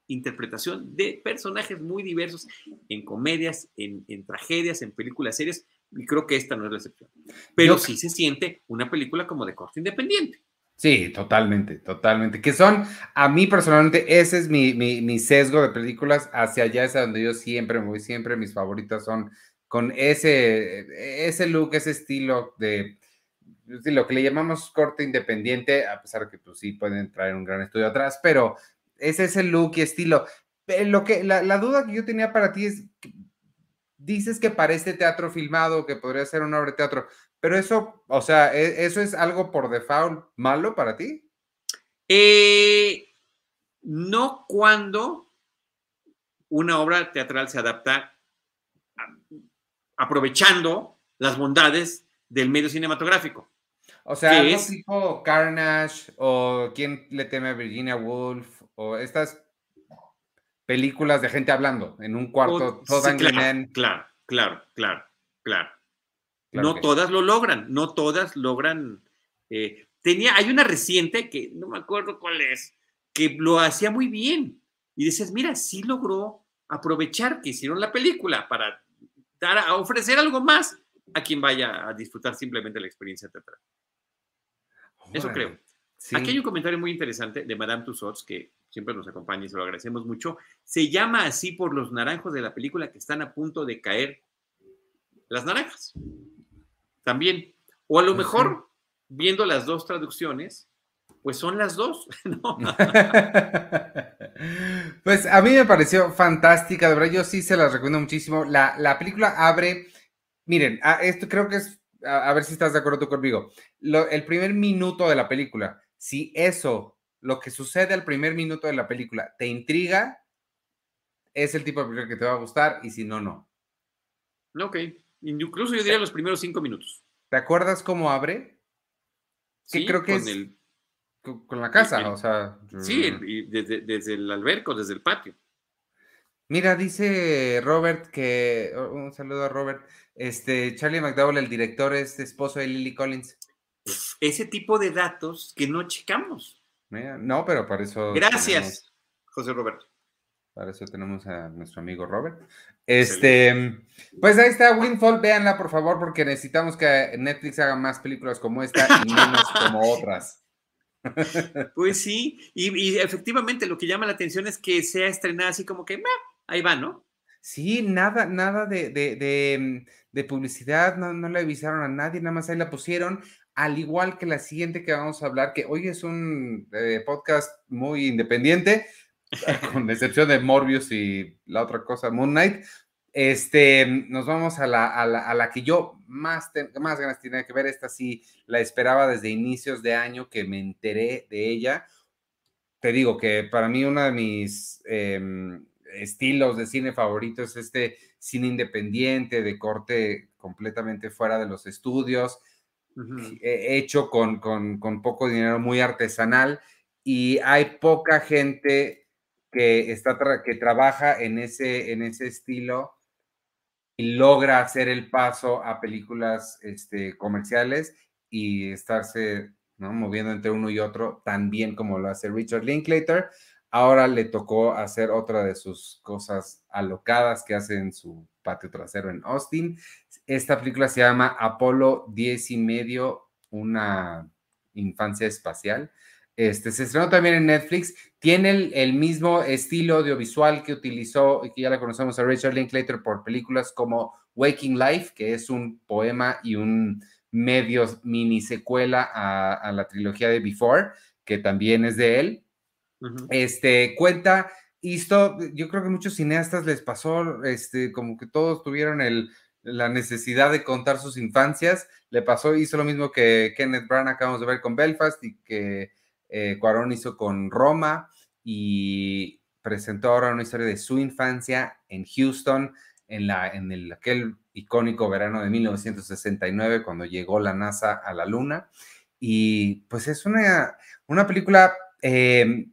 interpretación de personajes muy diversos en comedias, en, en tragedias, en películas serias y creo que esta no es la excepción. Pero sí se siente una película como de corte independiente. Sí, totalmente, totalmente. Que son, a mí personalmente, ese es mi, mi, sesgo de películas. Hacia allá es a donde yo siempre me voy, siempre mis favoritas son con ese, ese look, ese estilo de, lo que le llamamos corte independiente, a pesar de que pues sí pueden traer un gran estudio atrás, pero es ese look y estilo. Lo que, la, la duda que yo tenía para ti es, dices que parece teatro filmado, que podría ser una obra de teatro, pero eso, o sea, ¿e, ¿eso es algo por default malo para ti? Eh, no cuando una obra teatral se adapta aprovechando las bondades del medio cinematográfico. O sea, algo tipo Carnage o ¿Quién le teme a Virginia Woolf? O estas películas de gente hablando en un cuarto, todo claro, claro, claro, claro, claro, no todas lo logran, no todas logran. Eh, tenía, hay una reciente que no me acuerdo cuál es, que lo hacía muy bien. Y dices, mira, sí logró aprovechar que hicieron la película para dar a ofrecer algo más a quien vaya a disfrutar simplemente la experiencia teatral. Eso creo. Aquí hay un comentario muy interesante de Madame Tussauds que siempre nos acompaña y se lo agradecemos mucho. Se llama así por los naranjos de la película que están a punto de caer las naranjas. También. O a lo mejor, viendo las dos traducciones, pues son las dos. pues a mí me pareció fantástica, de verdad, yo sí se las recomiendo muchísimo. La, la película abre, miren, esto creo que es, a, ver si estás de acuerdo tú conmigo, el primer minuto de la película si eso, lo que sucede al primer minuto de la película, te intriga, es el tipo de película que te va a gustar y si no, no. Ok, incluso yo diría los primeros cinco minutos. ¿Te acuerdas cómo abre? Sí, creo que con es con la casa, o sea. Sí, desde, desde el alberco, desde el patio. Mira, dice Robert que, un saludo a Robert, este, Charlie McDowell, el director, es esposo de Lily Collins ese tipo de datos que no checamos. No, pero para eso. Gracias, José Roberto. Para eso tenemos a nuestro amigo Robert. Este, pues ahí está Windfall, véanla por favor, porque necesitamos que Netflix haga más películas como esta y menos como otras. Pues sí, y, efectivamente lo que llama la atención es que sea estrenada así como que, ahí va, ¿no? Sí, nada, nada de, de, publicidad, no, no, le avisaron a nadie, nada más ahí la pusieron al igual que la siguiente que vamos a hablar, que hoy es un eh, podcast muy independiente, con excepción de Morbius y la otra cosa, Moon Knight. Este, nos vamos a la, a la, que yo más, más ganas tenía que ver. Esta sí la esperaba desde inicios de año que me enteré de ella. Te digo que para mí uno de mis em, estilos de cine favoritos es este cine independiente, de corte completamente fuera de los estudios hecho con, poco dinero, muy artesanal, y hay poca gente que, está que trabaja en ese, en ese estilo y logra hacer el paso a películas este, comerciales y estarse moviendo entre uno y otro tan bien como lo hace Richard Linklater. Ahora le tocó hacer otra de sus cosas alocadas que hace en su patio trasero en Austin. Esta película se llama Apolo 10 y medio, una infancia espacial. Este, se estrenó también en Netflix. Tiene el, mismo estilo audiovisual que utilizó y que ya la conocemos a Richard Linklater por películas como Waking Life, que es un poema y un medio mini secuela a, la trilogía de Before, que también es de él. Este cuenta y esto, yo creo que muchos cineastas les pasó, este, como que todos tuvieron el, la necesidad de contar sus infancias. Le pasó, hizo lo mismo que Kenneth Branagh acabamos de ver con Belfast y que eh, Cuarón hizo con Roma y presentó ahora una historia de su infancia en Houston, en, la, en el, aquel icónico verano de 1969 cuando llegó la NASA a la Luna. Y pues es una, una película eh,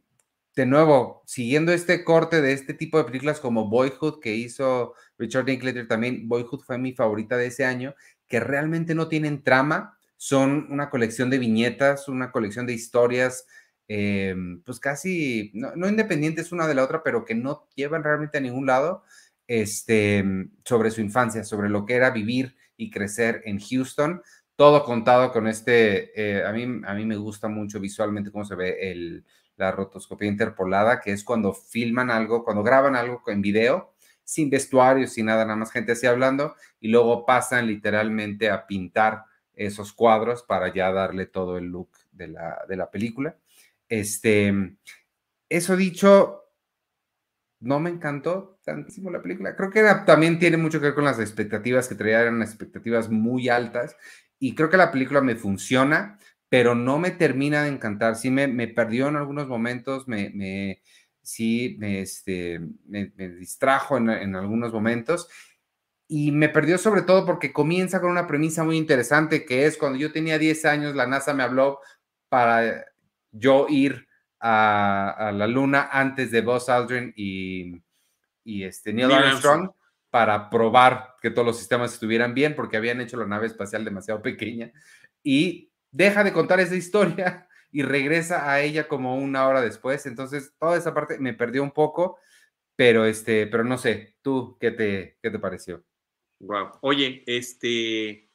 de nuevo, siguiendo este corte de este tipo de películas como Boyhood que hizo Richard Linklater también, Boyhood fue mi favorita de ese año, que realmente no tienen trama, son una colección de viñetas, una colección de historias, eh, pues casi, no, independientes una de la otra, pero que no llevan realmente a ningún lado, este, sobre su infancia, sobre lo que era vivir y crecer en Houston, todo contado con este, eh, a, mí, a mí me gusta mucho visualmente cómo se ve el, la rotoscopía interpolada, que es cuando filman algo, cuando graban algo en video, sin vestuario, sin nada, nada más gente así hablando, y luego pasan literalmente a pintar esos cuadros para ya darle todo el look de la, de la película. Este, eso dicho, no me encantó tantísimo la película. Creo que también tiene mucho que ver con las expectativas que traía, eran expectativas muy altas, y creo que la película me funciona, pero no me termina de encantar. Sí me, me perdió en algunos momentos, me, me sí me, este, me, distrajo en, en, algunos momentos y me perdió sobre todo porque comienza con una premisa muy interesante que es cuando yo tenía 10 años, la NASA me habló para yo ir a, a la Luna antes de Buzz Aldrin y, y este, Neil Armstrong. para probar que todos los sistemas estuvieran bien porque habían hecho la nave espacial demasiado pequeña y deja de contar esa historia y regresa a ella como una hora después. Entonces, toda esa parte me perdió un poco, pero este, pero no sé, ¿tú qué te, qué te pareció? Wow. Oye, este,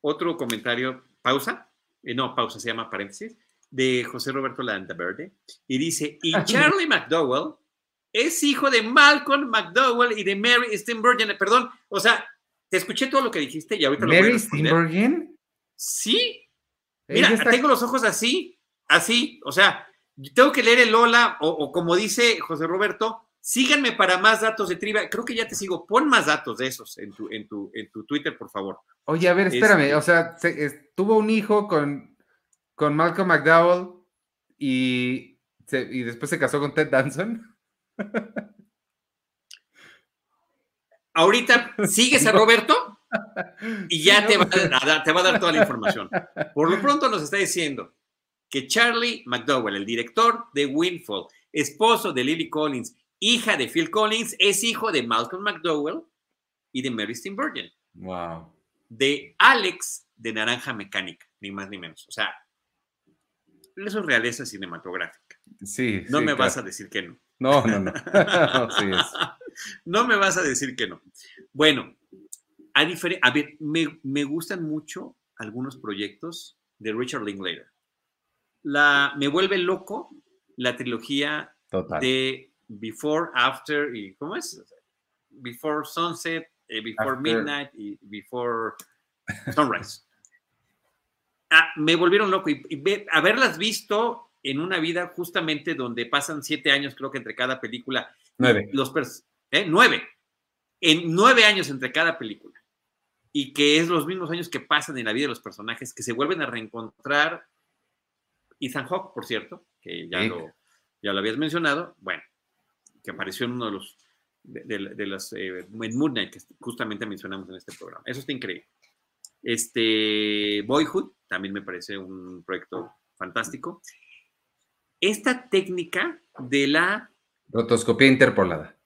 otro comentario, pausa, eh, no, pausa, se llama paréntesis, de José Roberto Landaverde, y dice, y Charlie McDowell es hijo de Malcolm McDowell y de Mary Steenburgen, perdón, o sea, te escuché todo lo que dijiste y ahorita lo ¿Mary Steenburgen? Sí, Mira, tengo los ojos así, así, o sea, tengo que leer el Lola o, como dice José Roberto, síganme para más datos de trivia. Creo que ya te sigo. Pon más datos de esos en tu, en tu, en tu Twitter, por favor. Oye, a ver, espérame. Este o sea, tuvo un hijo con, con Malcolm McDowell y, y después se casó con Ted Danson. Ahorita sigues a Roberto y ya te, va a te va a dar toda la información. Por lo pronto nos está diciendo que Charlie McDowell, el director de Windfall, esposo de Lily Collins, hija de Phil Collins, es hijo de Malcolm McDowell y de Mary Steenburgen. Wow. De Alex de Naranja Mecánica, ni más ni menos. O sea, eso es realeza cinematográfica. Sí. No me vas a decir que no. No, no, no. no me vas a decir que no. Bueno, a, a ver, me, gustan mucho algunos proyectos de Richard Linklater. La, me vuelve loco la trilogía de Before, After y ¿cómo es? Before Sunset, eh, Before Midnight y Before Sunrise. Ah, me volvieron loco y, haberlas visto en una vida justamente donde pasan siete años, creo que entre cada película. Nueve. Los ¿eh? Nueve. En nueve años entre cada película y que es los mismos años que pasan en la vida de los personajes, que se vuelven a reencontrar. Ethan Hawke, por cierto, que ya, lo, ya lo habías mencionado, bueno, que apareció en uno de los, de, las, eh, en Moon Knight, que justamente mencionamos en este programa. Eso está increíble. Este, Boyhood, también me parece un proyecto fantástico. Esta técnica de la... Rotoscopía interpolada.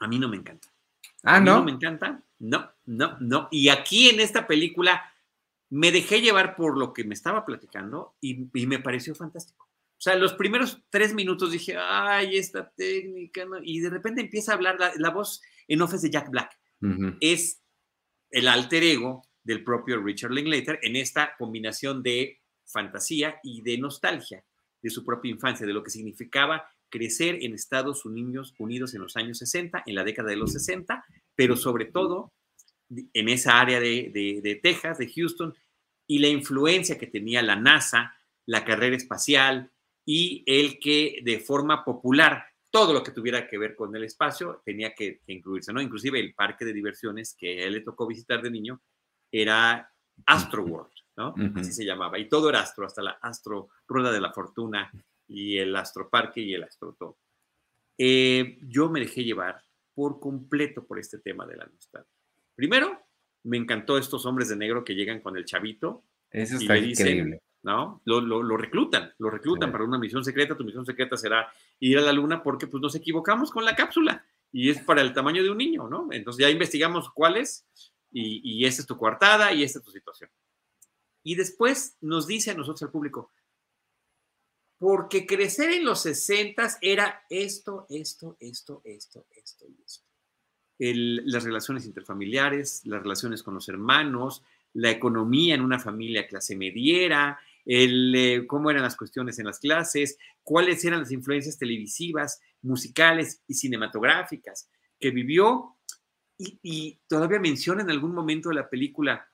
A mí no me encanta. Ah, ¿no? no me encanta. No, no, no. Y aquí en esta película me dejé llevar por lo que me estaba platicando y, me pareció fantástico. O sea, los primeros tres minutos dije, ay, esta técnica, y de repente empieza a hablar la, voz en off de Jack Black. Es el alter ego del propio Richard Linklater en esta combinación de fantasía y de nostalgia de su propia infancia, de lo que significaba crecer en Estados Unidos Unidos en los años 60, en la década de los 60, pero sobre todo en esa área de, Texas, de Houston, y la influencia que tenía la NASA, la carrera espacial y el que de forma popular todo lo que tuviera que ver con el espacio tenía que, incluirse, ¿no? Inclusive el parque de diversiones que a él le tocó visitar de niño era Astro World, ¿no? Así se llamaba. Y todo era astro, hasta la Astro Rueda de la Fortuna y el Astro Parque y el Astro Todo. Eh, yo me dejé llevar por completo por este tema de la nostalgia. Primero, me encantó estos hombres de negro que llegan con el chavito. Eso está y le increíble. ¿no? Lo, lo, reclutan, lo reclutan para una misión secreta. Tu misión secreta será ir a la luna porque pues nos equivocamos con la cápsula y es para el tamaño de un niño, ¿no? Entonces ya investigamos cuál es y, y esta es tu coartada y esta es tu situación. Y después nos dice a nosotros, al público, porque crecer en los 60 era esto, esto, esto, esto, esto y esto. Las relaciones interfamiliares, las relaciones con los hermanos, la economía en una familia clase mediera, el, eh, cómo eran las cuestiones en las clases, cuáles eran las influencias televisivas, musicales y cinematográficas que vivió. Y, y todavía menciona en algún momento de la película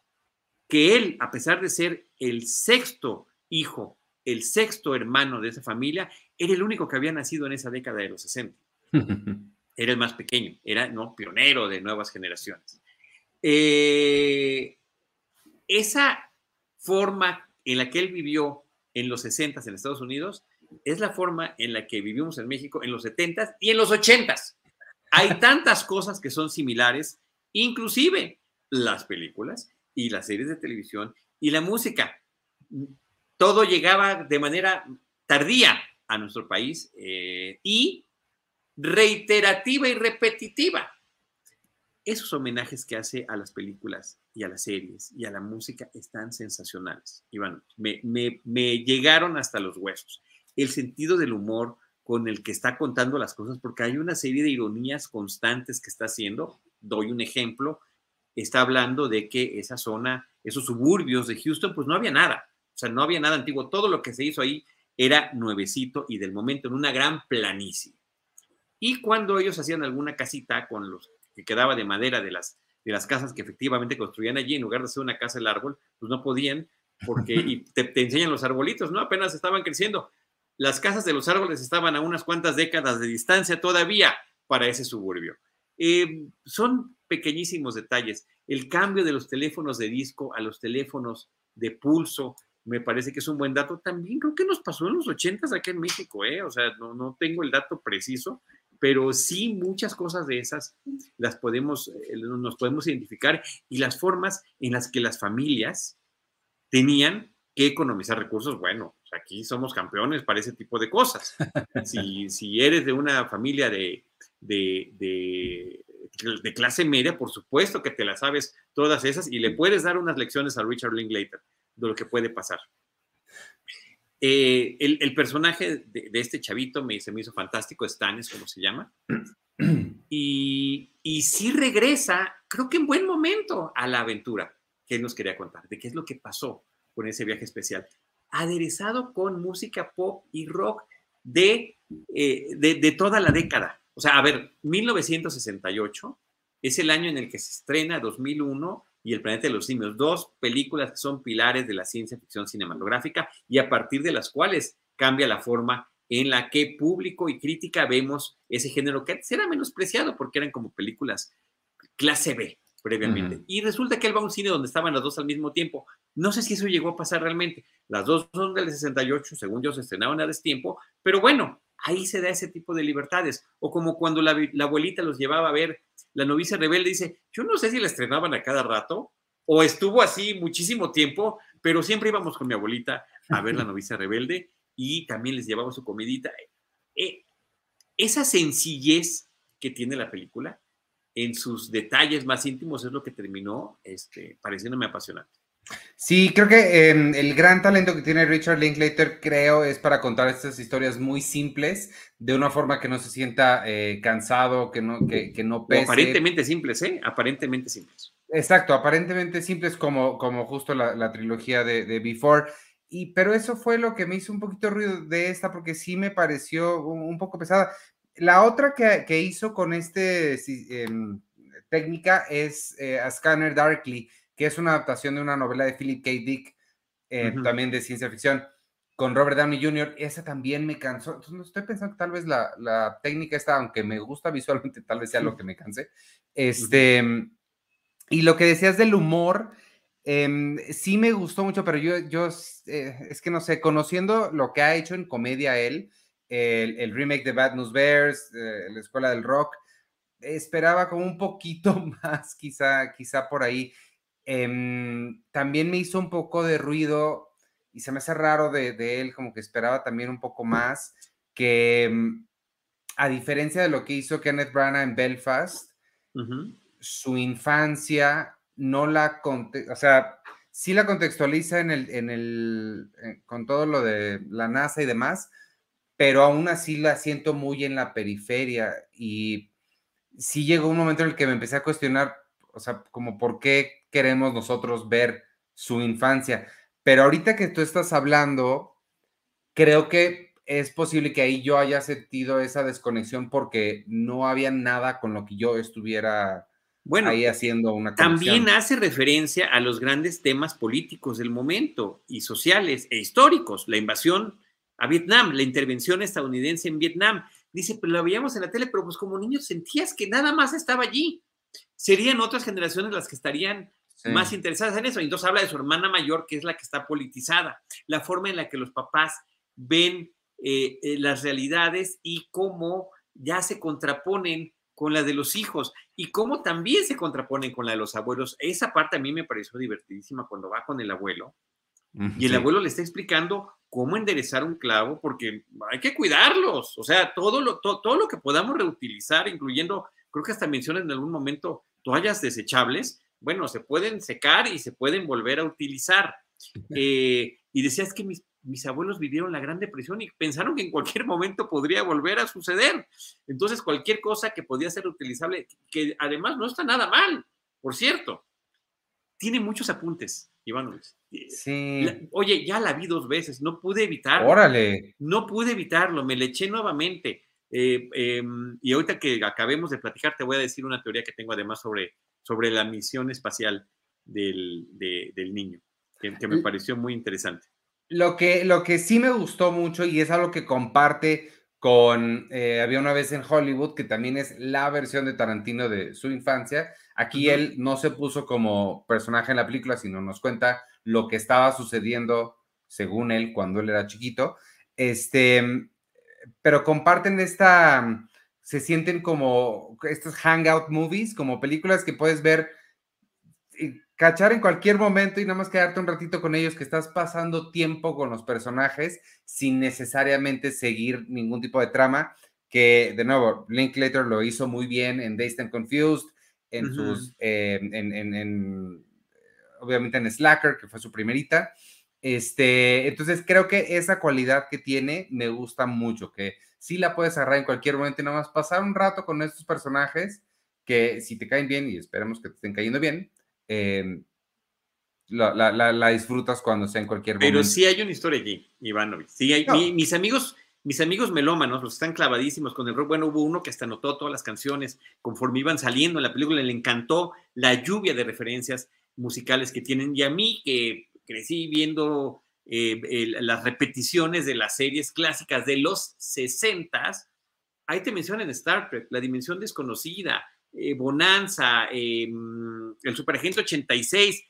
que él, a pesar de ser el sexto hijo, el sexto hermano de esa familia, era el único que había nacido en esa década de los 60. Era el más pequeño, era ¿no? pionero de nuevas generaciones. Eh, esa forma en la que él vivió en los 60 en Estados Unidos es la forma en la que vivimos en México en los 70 y en los 80 Hay tantas cosas que son similares, inclusive las películas y las series de televisión y la música. Todo llegaba de manera tardía a nuestro país eh, y reiterativa y repetitiva esos homenajes que hace a las películas y a las series y a la música están sensacionales. Iván, me, llegaron hasta los huesos. El sentido del humor con el que está contando las cosas, porque hay una serie de ironías constantes que está haciendo. Doy un ejemplo. Está hablando de que esa zona, esos suburbios de Houston, pues no había nada. O sea, no había nada antiguo. Todo lo que se hizo ahí era nuevecito y del momento en una gran planicie. Y cuando ellos hacían alguna casita con los que quedaba de madera de las, de las casas que efectivamente construían allí, en lugar de hacer una casa del árbol, pues no podían, porque y te, enseñan los arbolitos, ¿no? Apenas estaban creciendo. Las casas de los árboles estaban a unas cuantas décadas de distancia todavía para ese suburbio. Eh, son pequeñísimos detalles. El cambio de los teléfonos de disco a los teléfonos de pulso, me parece que es un buen dato. También creo que nos pasó en los 80 aquí en México, ¿eh? O sea, no, no tengo el dato preciso, pero sí muchas cosas de esas las podemos, eh, nos podemos identificar y las formas en las que las familias tenían que economizar recursos, bueno, aquí somos campeones para ese tipo de cosas. Si, si eres de una familia de, de, de, de, clase media, por supuesto que te las sabes todas esas y le puedes dar unas lecciones a Richard Linklater de lo que puede pasar. Eh, el, personaje de, este chavito me, se me hizo fantástico, Stan es como se llama. Y, y sí regresa, creo que en buen momento, a la aventura que él nos quería contar, de qué es lo que pasó con ese viaje especial. Aderezado con música pop y rock de, eh, de, de toda la década. O sea, a ver, 1968 es el año en el que se estrena 2001 y El planeta de los simios, dos películas que son pilares de la ciencia ficción cinematográfica y a partir de las cuales cambia la forma en la que público y crítica vemos ese género que antes era menospreciado porque eran como películas clase B previamente. Y resulta que él va a un cine donde estaban las dos al mismo tiempo. No sé si eso llegó a pasar realmente. Las dos son del 68, según yo se estrenaban a destiempo, pero bueno, ahí se da ese tipo de libertades. O como cuando la, abuelita los llevaba a ver La novicia rebelde, dice, yo no sé si la estrenaban a cada rato o estuvo así muchísimo tiempo, pero siempre íbamos con mi abuelita a ver La novicia rebelde y también les llevaba su comidita. Eh, esa sencillez que tiene la película en sus detalles más íntimos es lo que terminó este, pareciéndome apasionante. Sí, creo que em, el gran talento que tiene Richard Linklater, creo, es para contar estas historias muy simples, de una forma que no se sienta eh, cansado, que no, que, no pese. aparentemente simples, ¿eh? Aparentemente simples. Exacto, aparentemente simples como, como justo la, trilogía de, Before. Y, pero eso fue lo que me hizo un poquito ruido de esta, porque sí me pareció un, poco pesada. La otra que, hizo con este em, técnica es eh, A Scanner Darkly que es una adaptación de una novela de Philip K. Dick, eh, también de ciencia ficción. con Robert Downey Jr., esa también me cansó. Entonces, estoy pensando que tal vez la, técnica esta, aunque me gusta visualmente, tal vez sea lo que me cansé. Este, y lo que decías del humor, em, sí me gustó mucho, pero yo, yo eh, es que no sé, conociendo lo que ha hecho en comedia él, el, remake de Bad News Bears, eh, la Escuela del Rock, esperaba como un poquito más, quizá, quizá por ahí. Em, también me hizo un poco de ruido y se me hace raro de, él, como que esperaba también un poco más, que em, a diferencia de lo que hizo Kenneth Branagh en Belfast, su infancia no la, o sea, sí la contextualiza en el, en el, eh, con todo lo de la NASA y demás, pero aún así la siento muy en la periferia y sí llegó un momento en el que me empecé a cuestionar, o sea, como por qué queremos nosotros ver su infancia. Pero ahorita que tú estás hablando, creo que es posible que ahí yo haya sentido esa desconexión porque no había nada con lo que yo estuviera bueno, ahí haciendo una También hace referencia a los grandes temas políticos del momento y sociales e históricos, la invasión a Vietnam, la intervención estadounidense en Vietnam. Dice, pero lo veíamos en la tele, pero pues como niños sentías que nada más estaba allí. Serían otras generaciones las que estarían más interesadas en eso. Y entonces habla de su hermana mayor, que es la que está politizada, la forma en la que los papás ven eh, eh, las realidades y cómo ya se contraponen con la de los hijos y cómo también se contraponen con la de los abuelos. Esa parte a mí me pareció divertidísima cuando va con el abuelo y el abuelo le está explicando cómo enderezar un clavo, porque hay que cuidarlos, o sea, todo lo, todo lo que podamos reutilizar, incluyendo, creo que hasta mencionan en algún momento toallas desechables, bueno, se pueden secar y se pueden volver a utilizar. Eh, y decías que mis, mis abuelos vivieron la Gran Depresión y pensaron que en cualquier momento podría volver a suceder. Entonces, cualquier cosa que podía ser utilizable, que además no está nada mal, por cierto, tiene muchos apuntes. Iván Sí. oye, ya la vi dos veces, no pude evitarlo. Órale. No pude evitarlo, me le eché nuevamente. Eh, em, y ahorita que acabemos de platicar, te voy a decir una teoría que tengo además sobre, sobre la misión espacial del, niño, que, me pareció muy interesante. Lo que, lo que sí me gustó mucho y es algo que comparte con eh, Había una vez en Hollywood, que también es la versión de Tarantino de su infancia. Aquí él no se puso como personaje en la película, sino nos cuenta lo que estaba sucediendo, según él, cuando él era chiquito. Este, pero comparten esta, se sienten como estos hangout movies, como películas que puedes ver cachar en cualquier momento y nada más quedarte un ratito con ellos, que estás pasando tiempo con los personajes sin necesariamente seguir ningún tipo de trama, que de nuevo, Linklater lo hizo muy bien en Dazed and Confused, en sus, eh, en, obviamente en Slacker, que fue su primerita. Este, entonces creo que esa cualidad que tiene me gusta mucho, que sí la puedes agarrar en cualquier momento y nada más pasar un rato con estos personajes que si te caen bien y esperemos que te estén cayendo bien, Em, la, disfrutas cuando sea en cualquier momento. Pero sí hay una historia aquí, Ivanovich. Sí hay, mis amigos, mis amigos melómanos, los están clavadísimos con el rock. Bueno, hubo uno que hasta anotó todas las canciones conforme iban saliendo en la película, le encantó la lluvia de referencias musicales que tienen. Y a mí, que crecí viendo eh, las repeticiones de las series clásicas de los 60 ahí te mencionan Star Trek, La Dimensión Desconocida, eh, Bonanza, eh, el Superagente 86,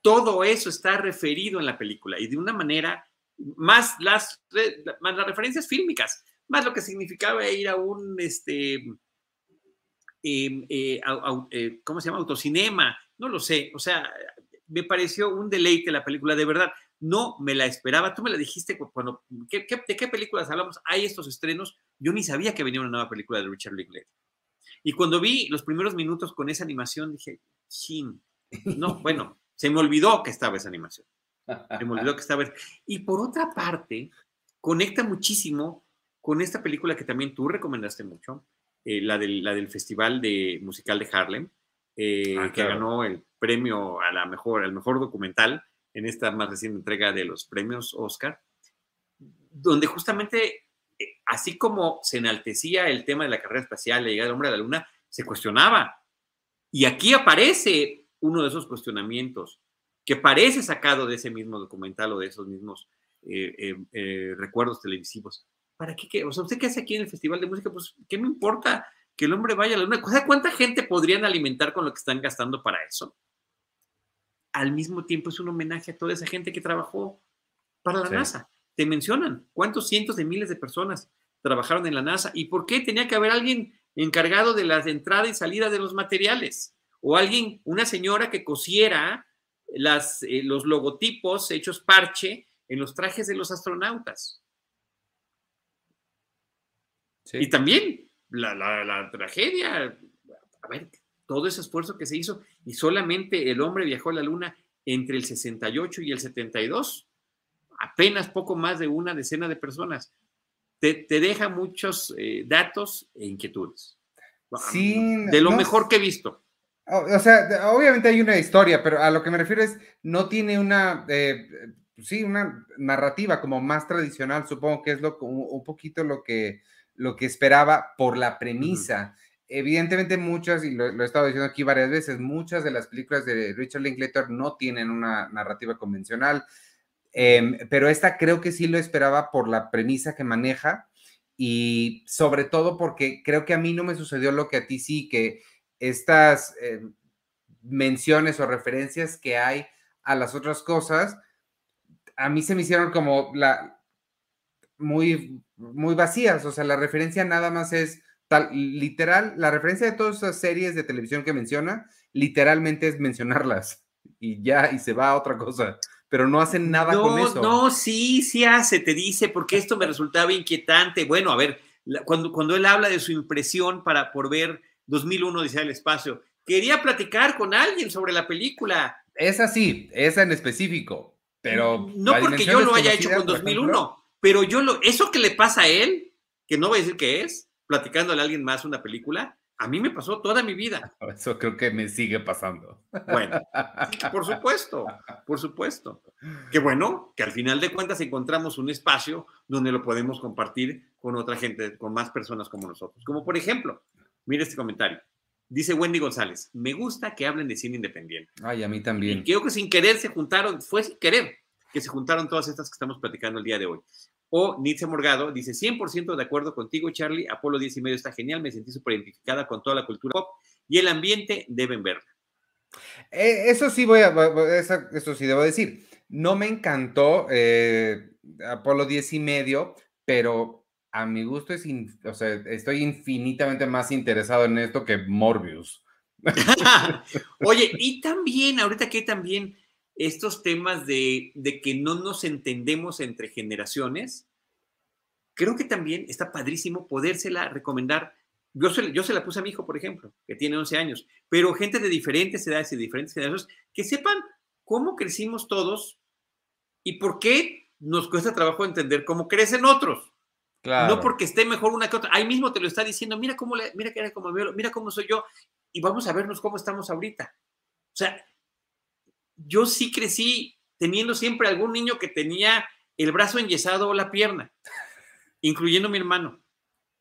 todo eso está referido en la película y de una manera más las, más las referencias fílmicas, más lo que significaba ir a un, este, em, eh, ¿cómo se llama? Autocinema, no lo sé, o sea, me pareció un deleite la película, de verdad, no me la esperaba, tú me la dijiste cuando, ¿de qué películas hablamos? Hay estos estrenos, yo ni sabía que venía una nueva película de Richard Linklater. Y cuando vi los primeros minutos con esa animación, dije, chin, no, bueno, se me olvidó que estaba esa animación. Se me olvidó que estaba. Y por otra parte, conecta muchísimo con esta película que también tú recomendaste mucho, eh, la, del, la del Festival de Musical de Harlem, eh, ah, que ganó el premio a la mejor, al mejor documental en esta más reciente entrega de los premios Oscar, donde justamente así como se enaltecía el tema de la carrera espacial, la llegada del hombre a la luna, se cuestionaba. Y aquí aparece uno de esos cuestionamientos que parece sacado de ese mismo documental o de esos mismos eh, eh, recuerdos televisivos. ¿Para qué, O sea, ¿usted qué hace aquí en el Festival de Música? Pues, ¿qué me importa que el hombre vaya a la luna? O ¿cuánta gente podrían alimentar con lo que están gastando para eso? Al mismo tiempo es un homenaje a toda esa gente que trabajó para la NASA. Te mencionan cuántos cientos de miles de personas trabajaron en la NASA y por qué tenía que haber alguien encargado de la entrada y salida de los materiales o alguien, una señora que cosiera las, eh, los logotipos hechos parche en los trajes de los astronautas. Y también la, la, tragedia, a ver, todo ese esfuerzo que se hizo y solamente el hombre viajó a la luna entre el 68 y el 72, apenas poco más de una decena de personas. Te, deja muchos eh, datos e inquietudes. de lo mejor que he visto. O, sea, obviamente hay una historia, pero a lo que me refiero es, no tiene una, eh, sí, una narrativa como más tradicional, supongo que es lo, un poquito lo que, lo que esperaba por la premisa. Evidentemente muchas, y lo, he estado diciendo aquí varias veces, muchas de las películas de Richard Linklater no tienen una narrativa convencional, em, pero esta creo que sí lo esperaba por la premisa que maneja y sobre todo porque creo que a mí no me sucedió lo que a ti sí, que estas eh, menciones o referencias que hay a las otras cosas, a mí se me hicieron como la muy, muy vacías. O sea, la referencia nada más es tal, literal, la referencia de todas esas series de televisión que menciona, literalmente es mencionarlas y ya, y se va a otra cosa. Pero no hacen nada con eso. No, sí, sí hace, te dice, porque esto me resultaba inquietante. Bueno, a ver, cuando, cuando él habla de su impresión para por ver 2001 dice el espacio. Quería platicar con alguien sobre la película. Esa sí, esa en específico, pero... No porque yo lo haya hecho con 2001, pero yo lo... Eso que le pasa a él, que no voy a decir qué es, platicándole a alguien más una película, a mí me pasó toda mi vida. Eso creo que me sigue pasando. Bueno, por supuesto, por supuesto. Qué bueno que al final de cuentas encontramos un espacio donde lo podemos compartir con otra gente, con más personas como nosotros. Como por ejemplo, Mira este comentario. Dice Wendy González, me gusta que hablen de cine independiente. Ay, a mí también. Y creo que sin querer se juntaron, fue sin querer que se juntaron todas estas que estamos platicando el día de hoy. O Nietzsche Morgado dice, 100% de acuerdo contigo, Charlie, Apolo 10 y medio está genial, me sentí súper identificada con toda la cultura pop y el ambiente deben verla. Eh, eso sí voy a, eso, sí debo decir. No me encantó eh, Apolo 10 y medio, pero a mi gusto es, o sea, estoy infinitamente más interesado en esto que Morbius. Oye, y también, ahorita que también estos temas de, que no nos entendemos entre generaciones, creo que también está padrísimo podérsela recomendar. Yo se, yo se la puse a mi hijo, por ejemplo, que tiene 11 años, pero gente de diferentes edades y diferentes generaciones, que sepan cómo crecimos todos y por qué nos cuesta trabajo entender cómo crecen otros. No porque esté mejor una que otra. Ahí mismo te lo está diciendo, mira cómo, le, mira, como, mira cómo soy yo y vamos a vernos cómo estamos ahorita. O sea, yo sí crecí teniendo siempre algún niño que tenía el brazo enyesado o la pierna, incluyendo mi hermano.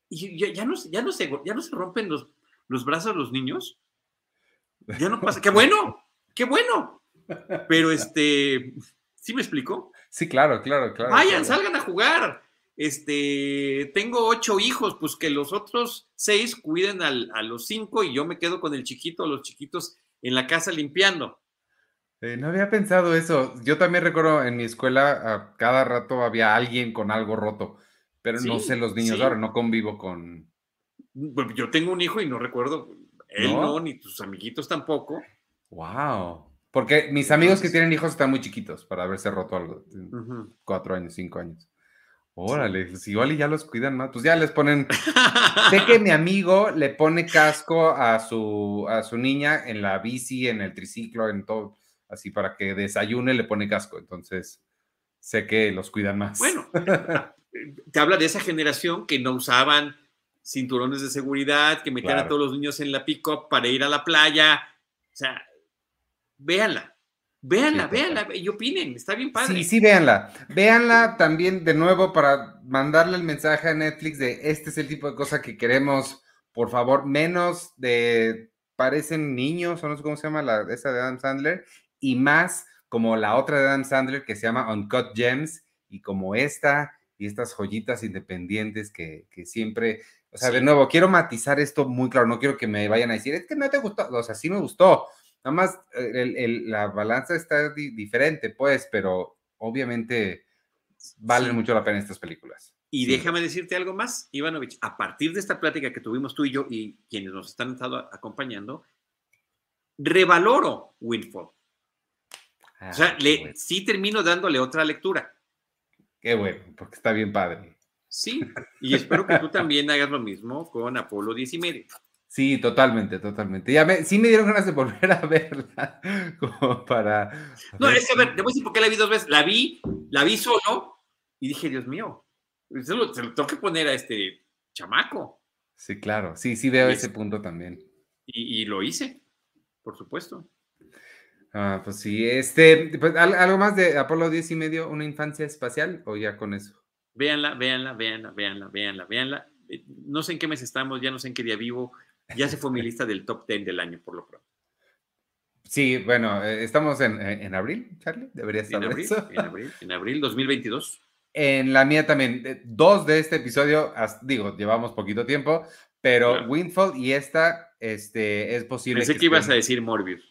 Y ya, no, ya, no, se, ya no se rompen los, los brazos los niños. Ya no pasa. ¡Qué bueno! ¡Qué bueno! Pero este, ¿sí me explico? Sí, claro, claro, claro. Vayan, salgan a jugar este, tengo ocho hijos, pues que los otros seis cuiden a los cinco y yo me quedo con el chiquito, los chiquitos en la casa limpiando. Eh, no había pensado eso. Yo también recuerdo en mi escuela, a cada rato había alguien con algo roto, pero no sé los niños ahora, no convivo con... Pues, yo tengo un hijo y no recuerdo, él ¿No? ni tus amiguitos tampoco. Wow. Porque mis amigos que tienen hijos están muy chiquitos para haberse roto algo, cuatro años, cinco años. Órale, pues igual y ya los cuidan más. Pues ya les ponen. sé que mi amigo le pone casco a su, a su niña en la bici, en el triciclo, en todo, así para que desayune le pone casco. Entonces, sé que los cuidan más. Bueno, te habla de esa generación que no usaban cinturones de seguridad, que metían a todos los niños en la pick-up para ir a la playa. O sea, véanla. Véanla, véanla y opinen, está bien padre. Sí, sí, véanla. Véanla también de nuevo para mandarle el mensaje a Netflix de este es el tipo de cosa que queremos, por favor, menos de parecen niños, o no sé cómo se llama la, esa de Adam Sandler, y más como la otra de Adam Sandler que se llama Uncut Gems y como esta y estas joyitas independientes que, que siempre, o sea, de nuevo, quiero matizar esto muy claro, no quiero que me vayan a decir, es que no te gustó, o sea, sí me gustó, nada más el, la balanza está diferente, pues, pero obviamente valen mucho la pena estas películas. Y déjame decirte algo más, Ivanovich, a partir de esta plática que tuvimos tú y yo y quienes nos están estado acompañando, revaloro Windfall. o sea, ah, le, sí termino dándole otra lectura. Qué bueno, porque está bien padre. Sí, y espero que tú también hagas lo mismo con Apolo 10 y medio. Sí, totalmente, totalmente. Ya me, sí me dieron ganas de volver a verla, como para... no, es que a ver, te voy a decir por qué la vi dos veces. La vi, la vi solo y dije, Dios mío, se lo, se lo tengo que poner a este chamaco. Sí, claro, sí, sí veo ese punto también. Y, y, lo hice, por supuesto. Ah, pues sí, este, pues, ¿algo más de Apolo 10 y medio, una infancia espacial o ya con eso? Véanla, véanla, véanla, véanla, véanla, véanla. Eh, no sé en qué mes estamos, ya no sé en qué día vivo. Ya se fue mi lista del top 10 del año, por lo pronto. Sí, bueno, eh, estamos en, en, abril, Charlie, debería estar en abril, En abril, en abril 2022. En la mía también, eh, dos de este episodio, digo, llevamos poquito tiempo, pero Windfall y esta, este, es posible. Pensé que, ibas a decir Morbius.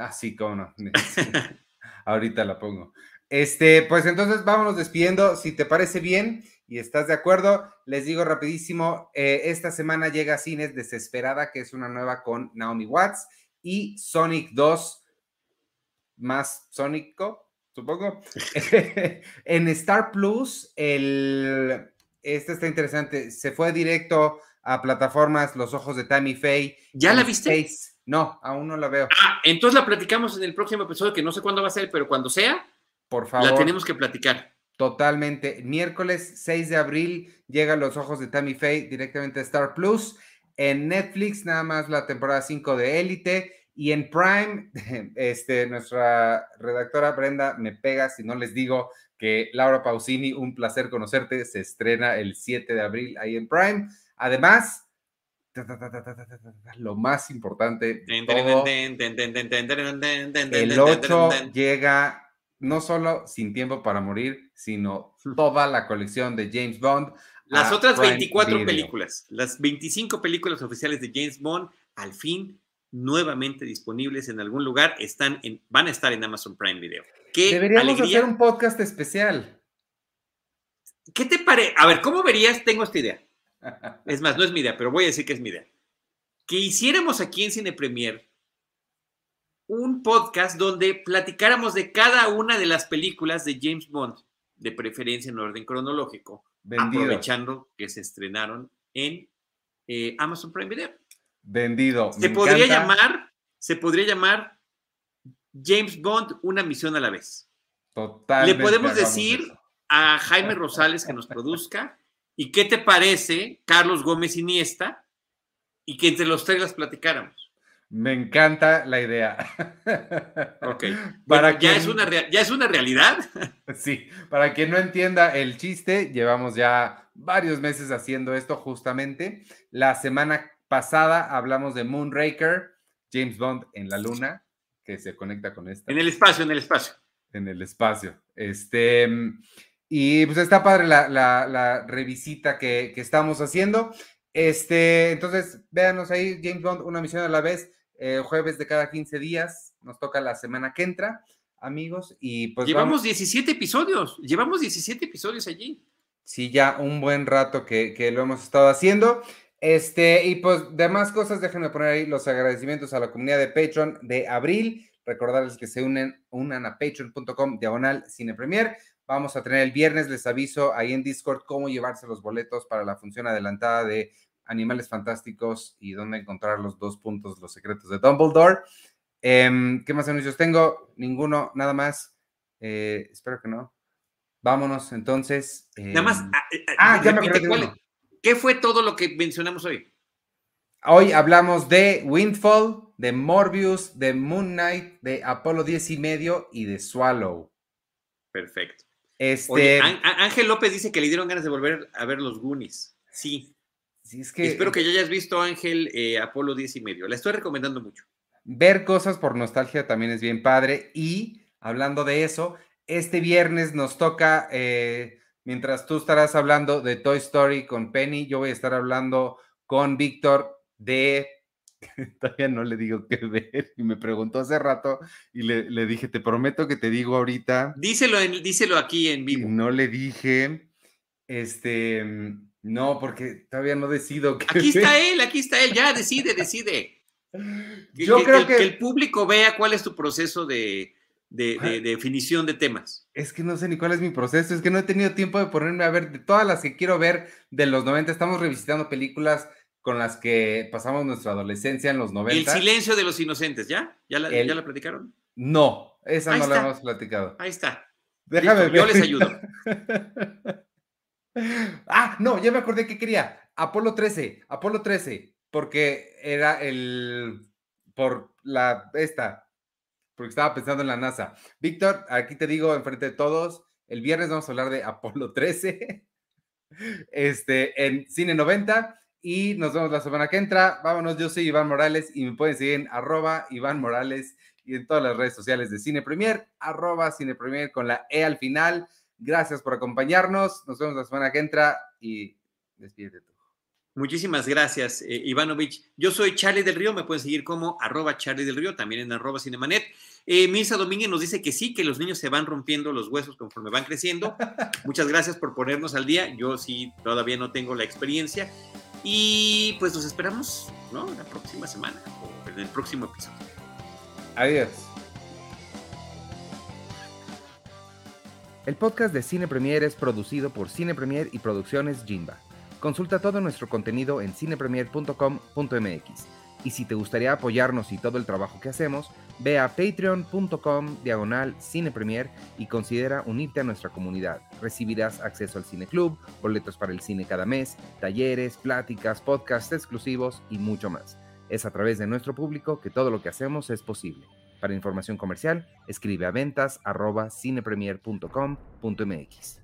Ah, sí, cómo no. Ahorita la pongo. Este, pues entonces vámonos despidiendo. Si te parece bien y estás de acuerdo, les digo rapidísimo, eh, esta semana llega Cines Desesperada, que es una nueva con Naomi Watts, y Sonic 2, más Sonico, supongo. en Star Plus, el, este está interesante, se fue directo a plataformas Los Ojos de Tammy Faye. ¿Ya la viste? No, aún no la veo. Ah, entonces la platicamos en el próximo episodio, que no sé cuándo va a ser, pero cuando sea, por favor. La tenemos que platicar. Totalmente. Miércoles 6 de abril llega Los Ojos de Tammy Faye directamente a Star Plus. En Netflix, nada más la temporada 5 de Élite. Y en Prime, este, nuestra redactora Brenda me pega si no les digo que Laura Pausini, un placer conocerte, se estrena el 7 de abril ahí en Prime. Además, lo más importante, el 8 llega no solo Sin Tiempo para Morir, sino toda la colección de James Bond. Las otras 24 películas, las 25 películas oficiales de James Bond, al fin nuevamente disponibles en algún lugar, están en, van a estar en Amazon Prime Video. Deberíamos hacer un podcast especial. ¿Qué te parece? A ver, ¿cómo verías? Tengo esta idea. Es más, no es mi idea, pero voy a decir que es mi idea. Que hiciéramos aquí en Cine Premier un podcast donde platicáramos de cada una de las películas de James Bond, de preferencia en orden cronológico, aprovechando que se estrenaron en eh, Amazon Prime Video. Vendido. Se podría llamar, se podría llamar James Bond, una misión a la vez. Totalmente. Le podemos decir a Jaime Rosales que nos produzca ¿Y qué te parece Carlos Gómez Iniesta? Y que entre los tres las platicáramos. Me encanta la idea. Ok. Para ya, es una ya es una realidad. Sí, para quien no entienda el chiste, llevamos ya varios meses haciendo esto justamente. La semana pasada hablamos de Moonraker, James Bond en la luna, que se conecta con esta. En el espacio, en el espacio. En el espacio. Este, y pues está padre la, revisita que, estamos haciendo. Este, entonces, véanos ahí, James Bond, una misión a la vez, eh, jueves de cada 15 días, nos toca la semana que entra, amigos, y pues... Llevamos 17 episodios, llevamos 17 episodios allí. Sí, ya un buen rato que, que lo hemos estado haciendo. Este, y pues demás cosas, déjenme poner ahí los agradecimientos a la comunidad de Patreon de abril. Recordarles que se unen, unan a patreon.com diagonal cine premier. Vamos a tener el viernes, les aviso ahí en Discord cómo llevarse los boletos para la función adelantada de Animales Fantásticos y dónde encontrar los dos puntos, los secretos de Dumbledore. Em, ¿Qué más anuncios tengo? Ninguno, nada más. Eh, espero que no. Vámonos entonces. nada más. Em, ah, eh, ah ya me ¿Qué fue todo lo que mencionamos hoy? Hoy hablamos de Windfall, de Morbius, de Moon Knight, de Apolo 10 y medio y de Swallow. Perfecto. Este... Ángel López dice que le dieron ganas de volver a ver los Goonies. Sí. sí es que... Espero que ya hayas visto, Ángel, eh, Apolo 10 y medio. La estoy recomendando mucho. Ver cosas por nostalgia también es bien padre. Y hablando de eso, este viernes nos toca, eh, mientras tú estarás hablando de Toy Story con Penny, yo voy a estar hablando con Víctor de todavía no le digo qué ver y me preguntó hace rato y le, dije, te prometo que te digo ahorita. Díselo, díselo aquí en vivo. no le dije, este, no, porque todavía no decido. Qué aquí está él, aquí está él, ya decide, decide. Yo creo que, que, el público vea cuál es tu proceso de, de, definición de temas. Es que no sé ni cuál es mi proceso, es que no he tenido tiempo de ponerme a ver de todas las que quiero ver de los 90. Estamos revisitando películas con las que pasamos nuestra adolescencia en los 90. El silencio de los inocentes, ¿ya? ¿Ya la, ¿ya la platicaron? No, esa no la hemos platicado. Ahí está. Déjame ver. Yo les ayudo. ah, no, ya me acordé que quería. Apolo 13, Apolo 13, porque era el, por la, esta, porque estaba pensando en la NASA. Víctor, aquí te digo enfrente de todos, el viernes vamos a hablar de Apolo 13, este, en Cine 90 y nos vemos la semana que entra. Vámonos, yo soy Iván Morales y me pueden seguir en arroba Iván Morales y en todas las redes sociales de Cine Premier, arroba Cine Premier con la E al final. Gracias por acompañarnos. Nos vemos la semana que entra y despídete tú. Muchísimas gracias, eh, Ivanovich. Yo soy Charlie del Río, me pueden seguir como arroba Charlie del Río, también en arroba Cinemanet. Eh, Misa Domínguez nos dice que sí, que los niños se van rompiendo los huesos conforme van creciendo. Muchas gracias por ponernos al día. Yo sí todavía no tengo la experiencia. Y pues nos esperamos, ¿no? La próxima semana o en el próximo episodio. Adiós. El podcast de Cine Premier es producido por Cine Premier y Producciones Jimba. Consulta todo nuestro contenido en cinepremier.com.mx. Y si te gustaría apoyarnos y todo el trabajo que hacemos, ve a patreon.com diagonal cinepremier y considera unirte a nuestra comunidad. Recibirás acceso al cine club, boletos para el cine cada mes, talleres, pláticas, podcasts exclusivos y mucho más. Es a través de nuestro público que todo lo que hacemos es posible. Para información comercial, escribe a ventas cinepremier.com.mx.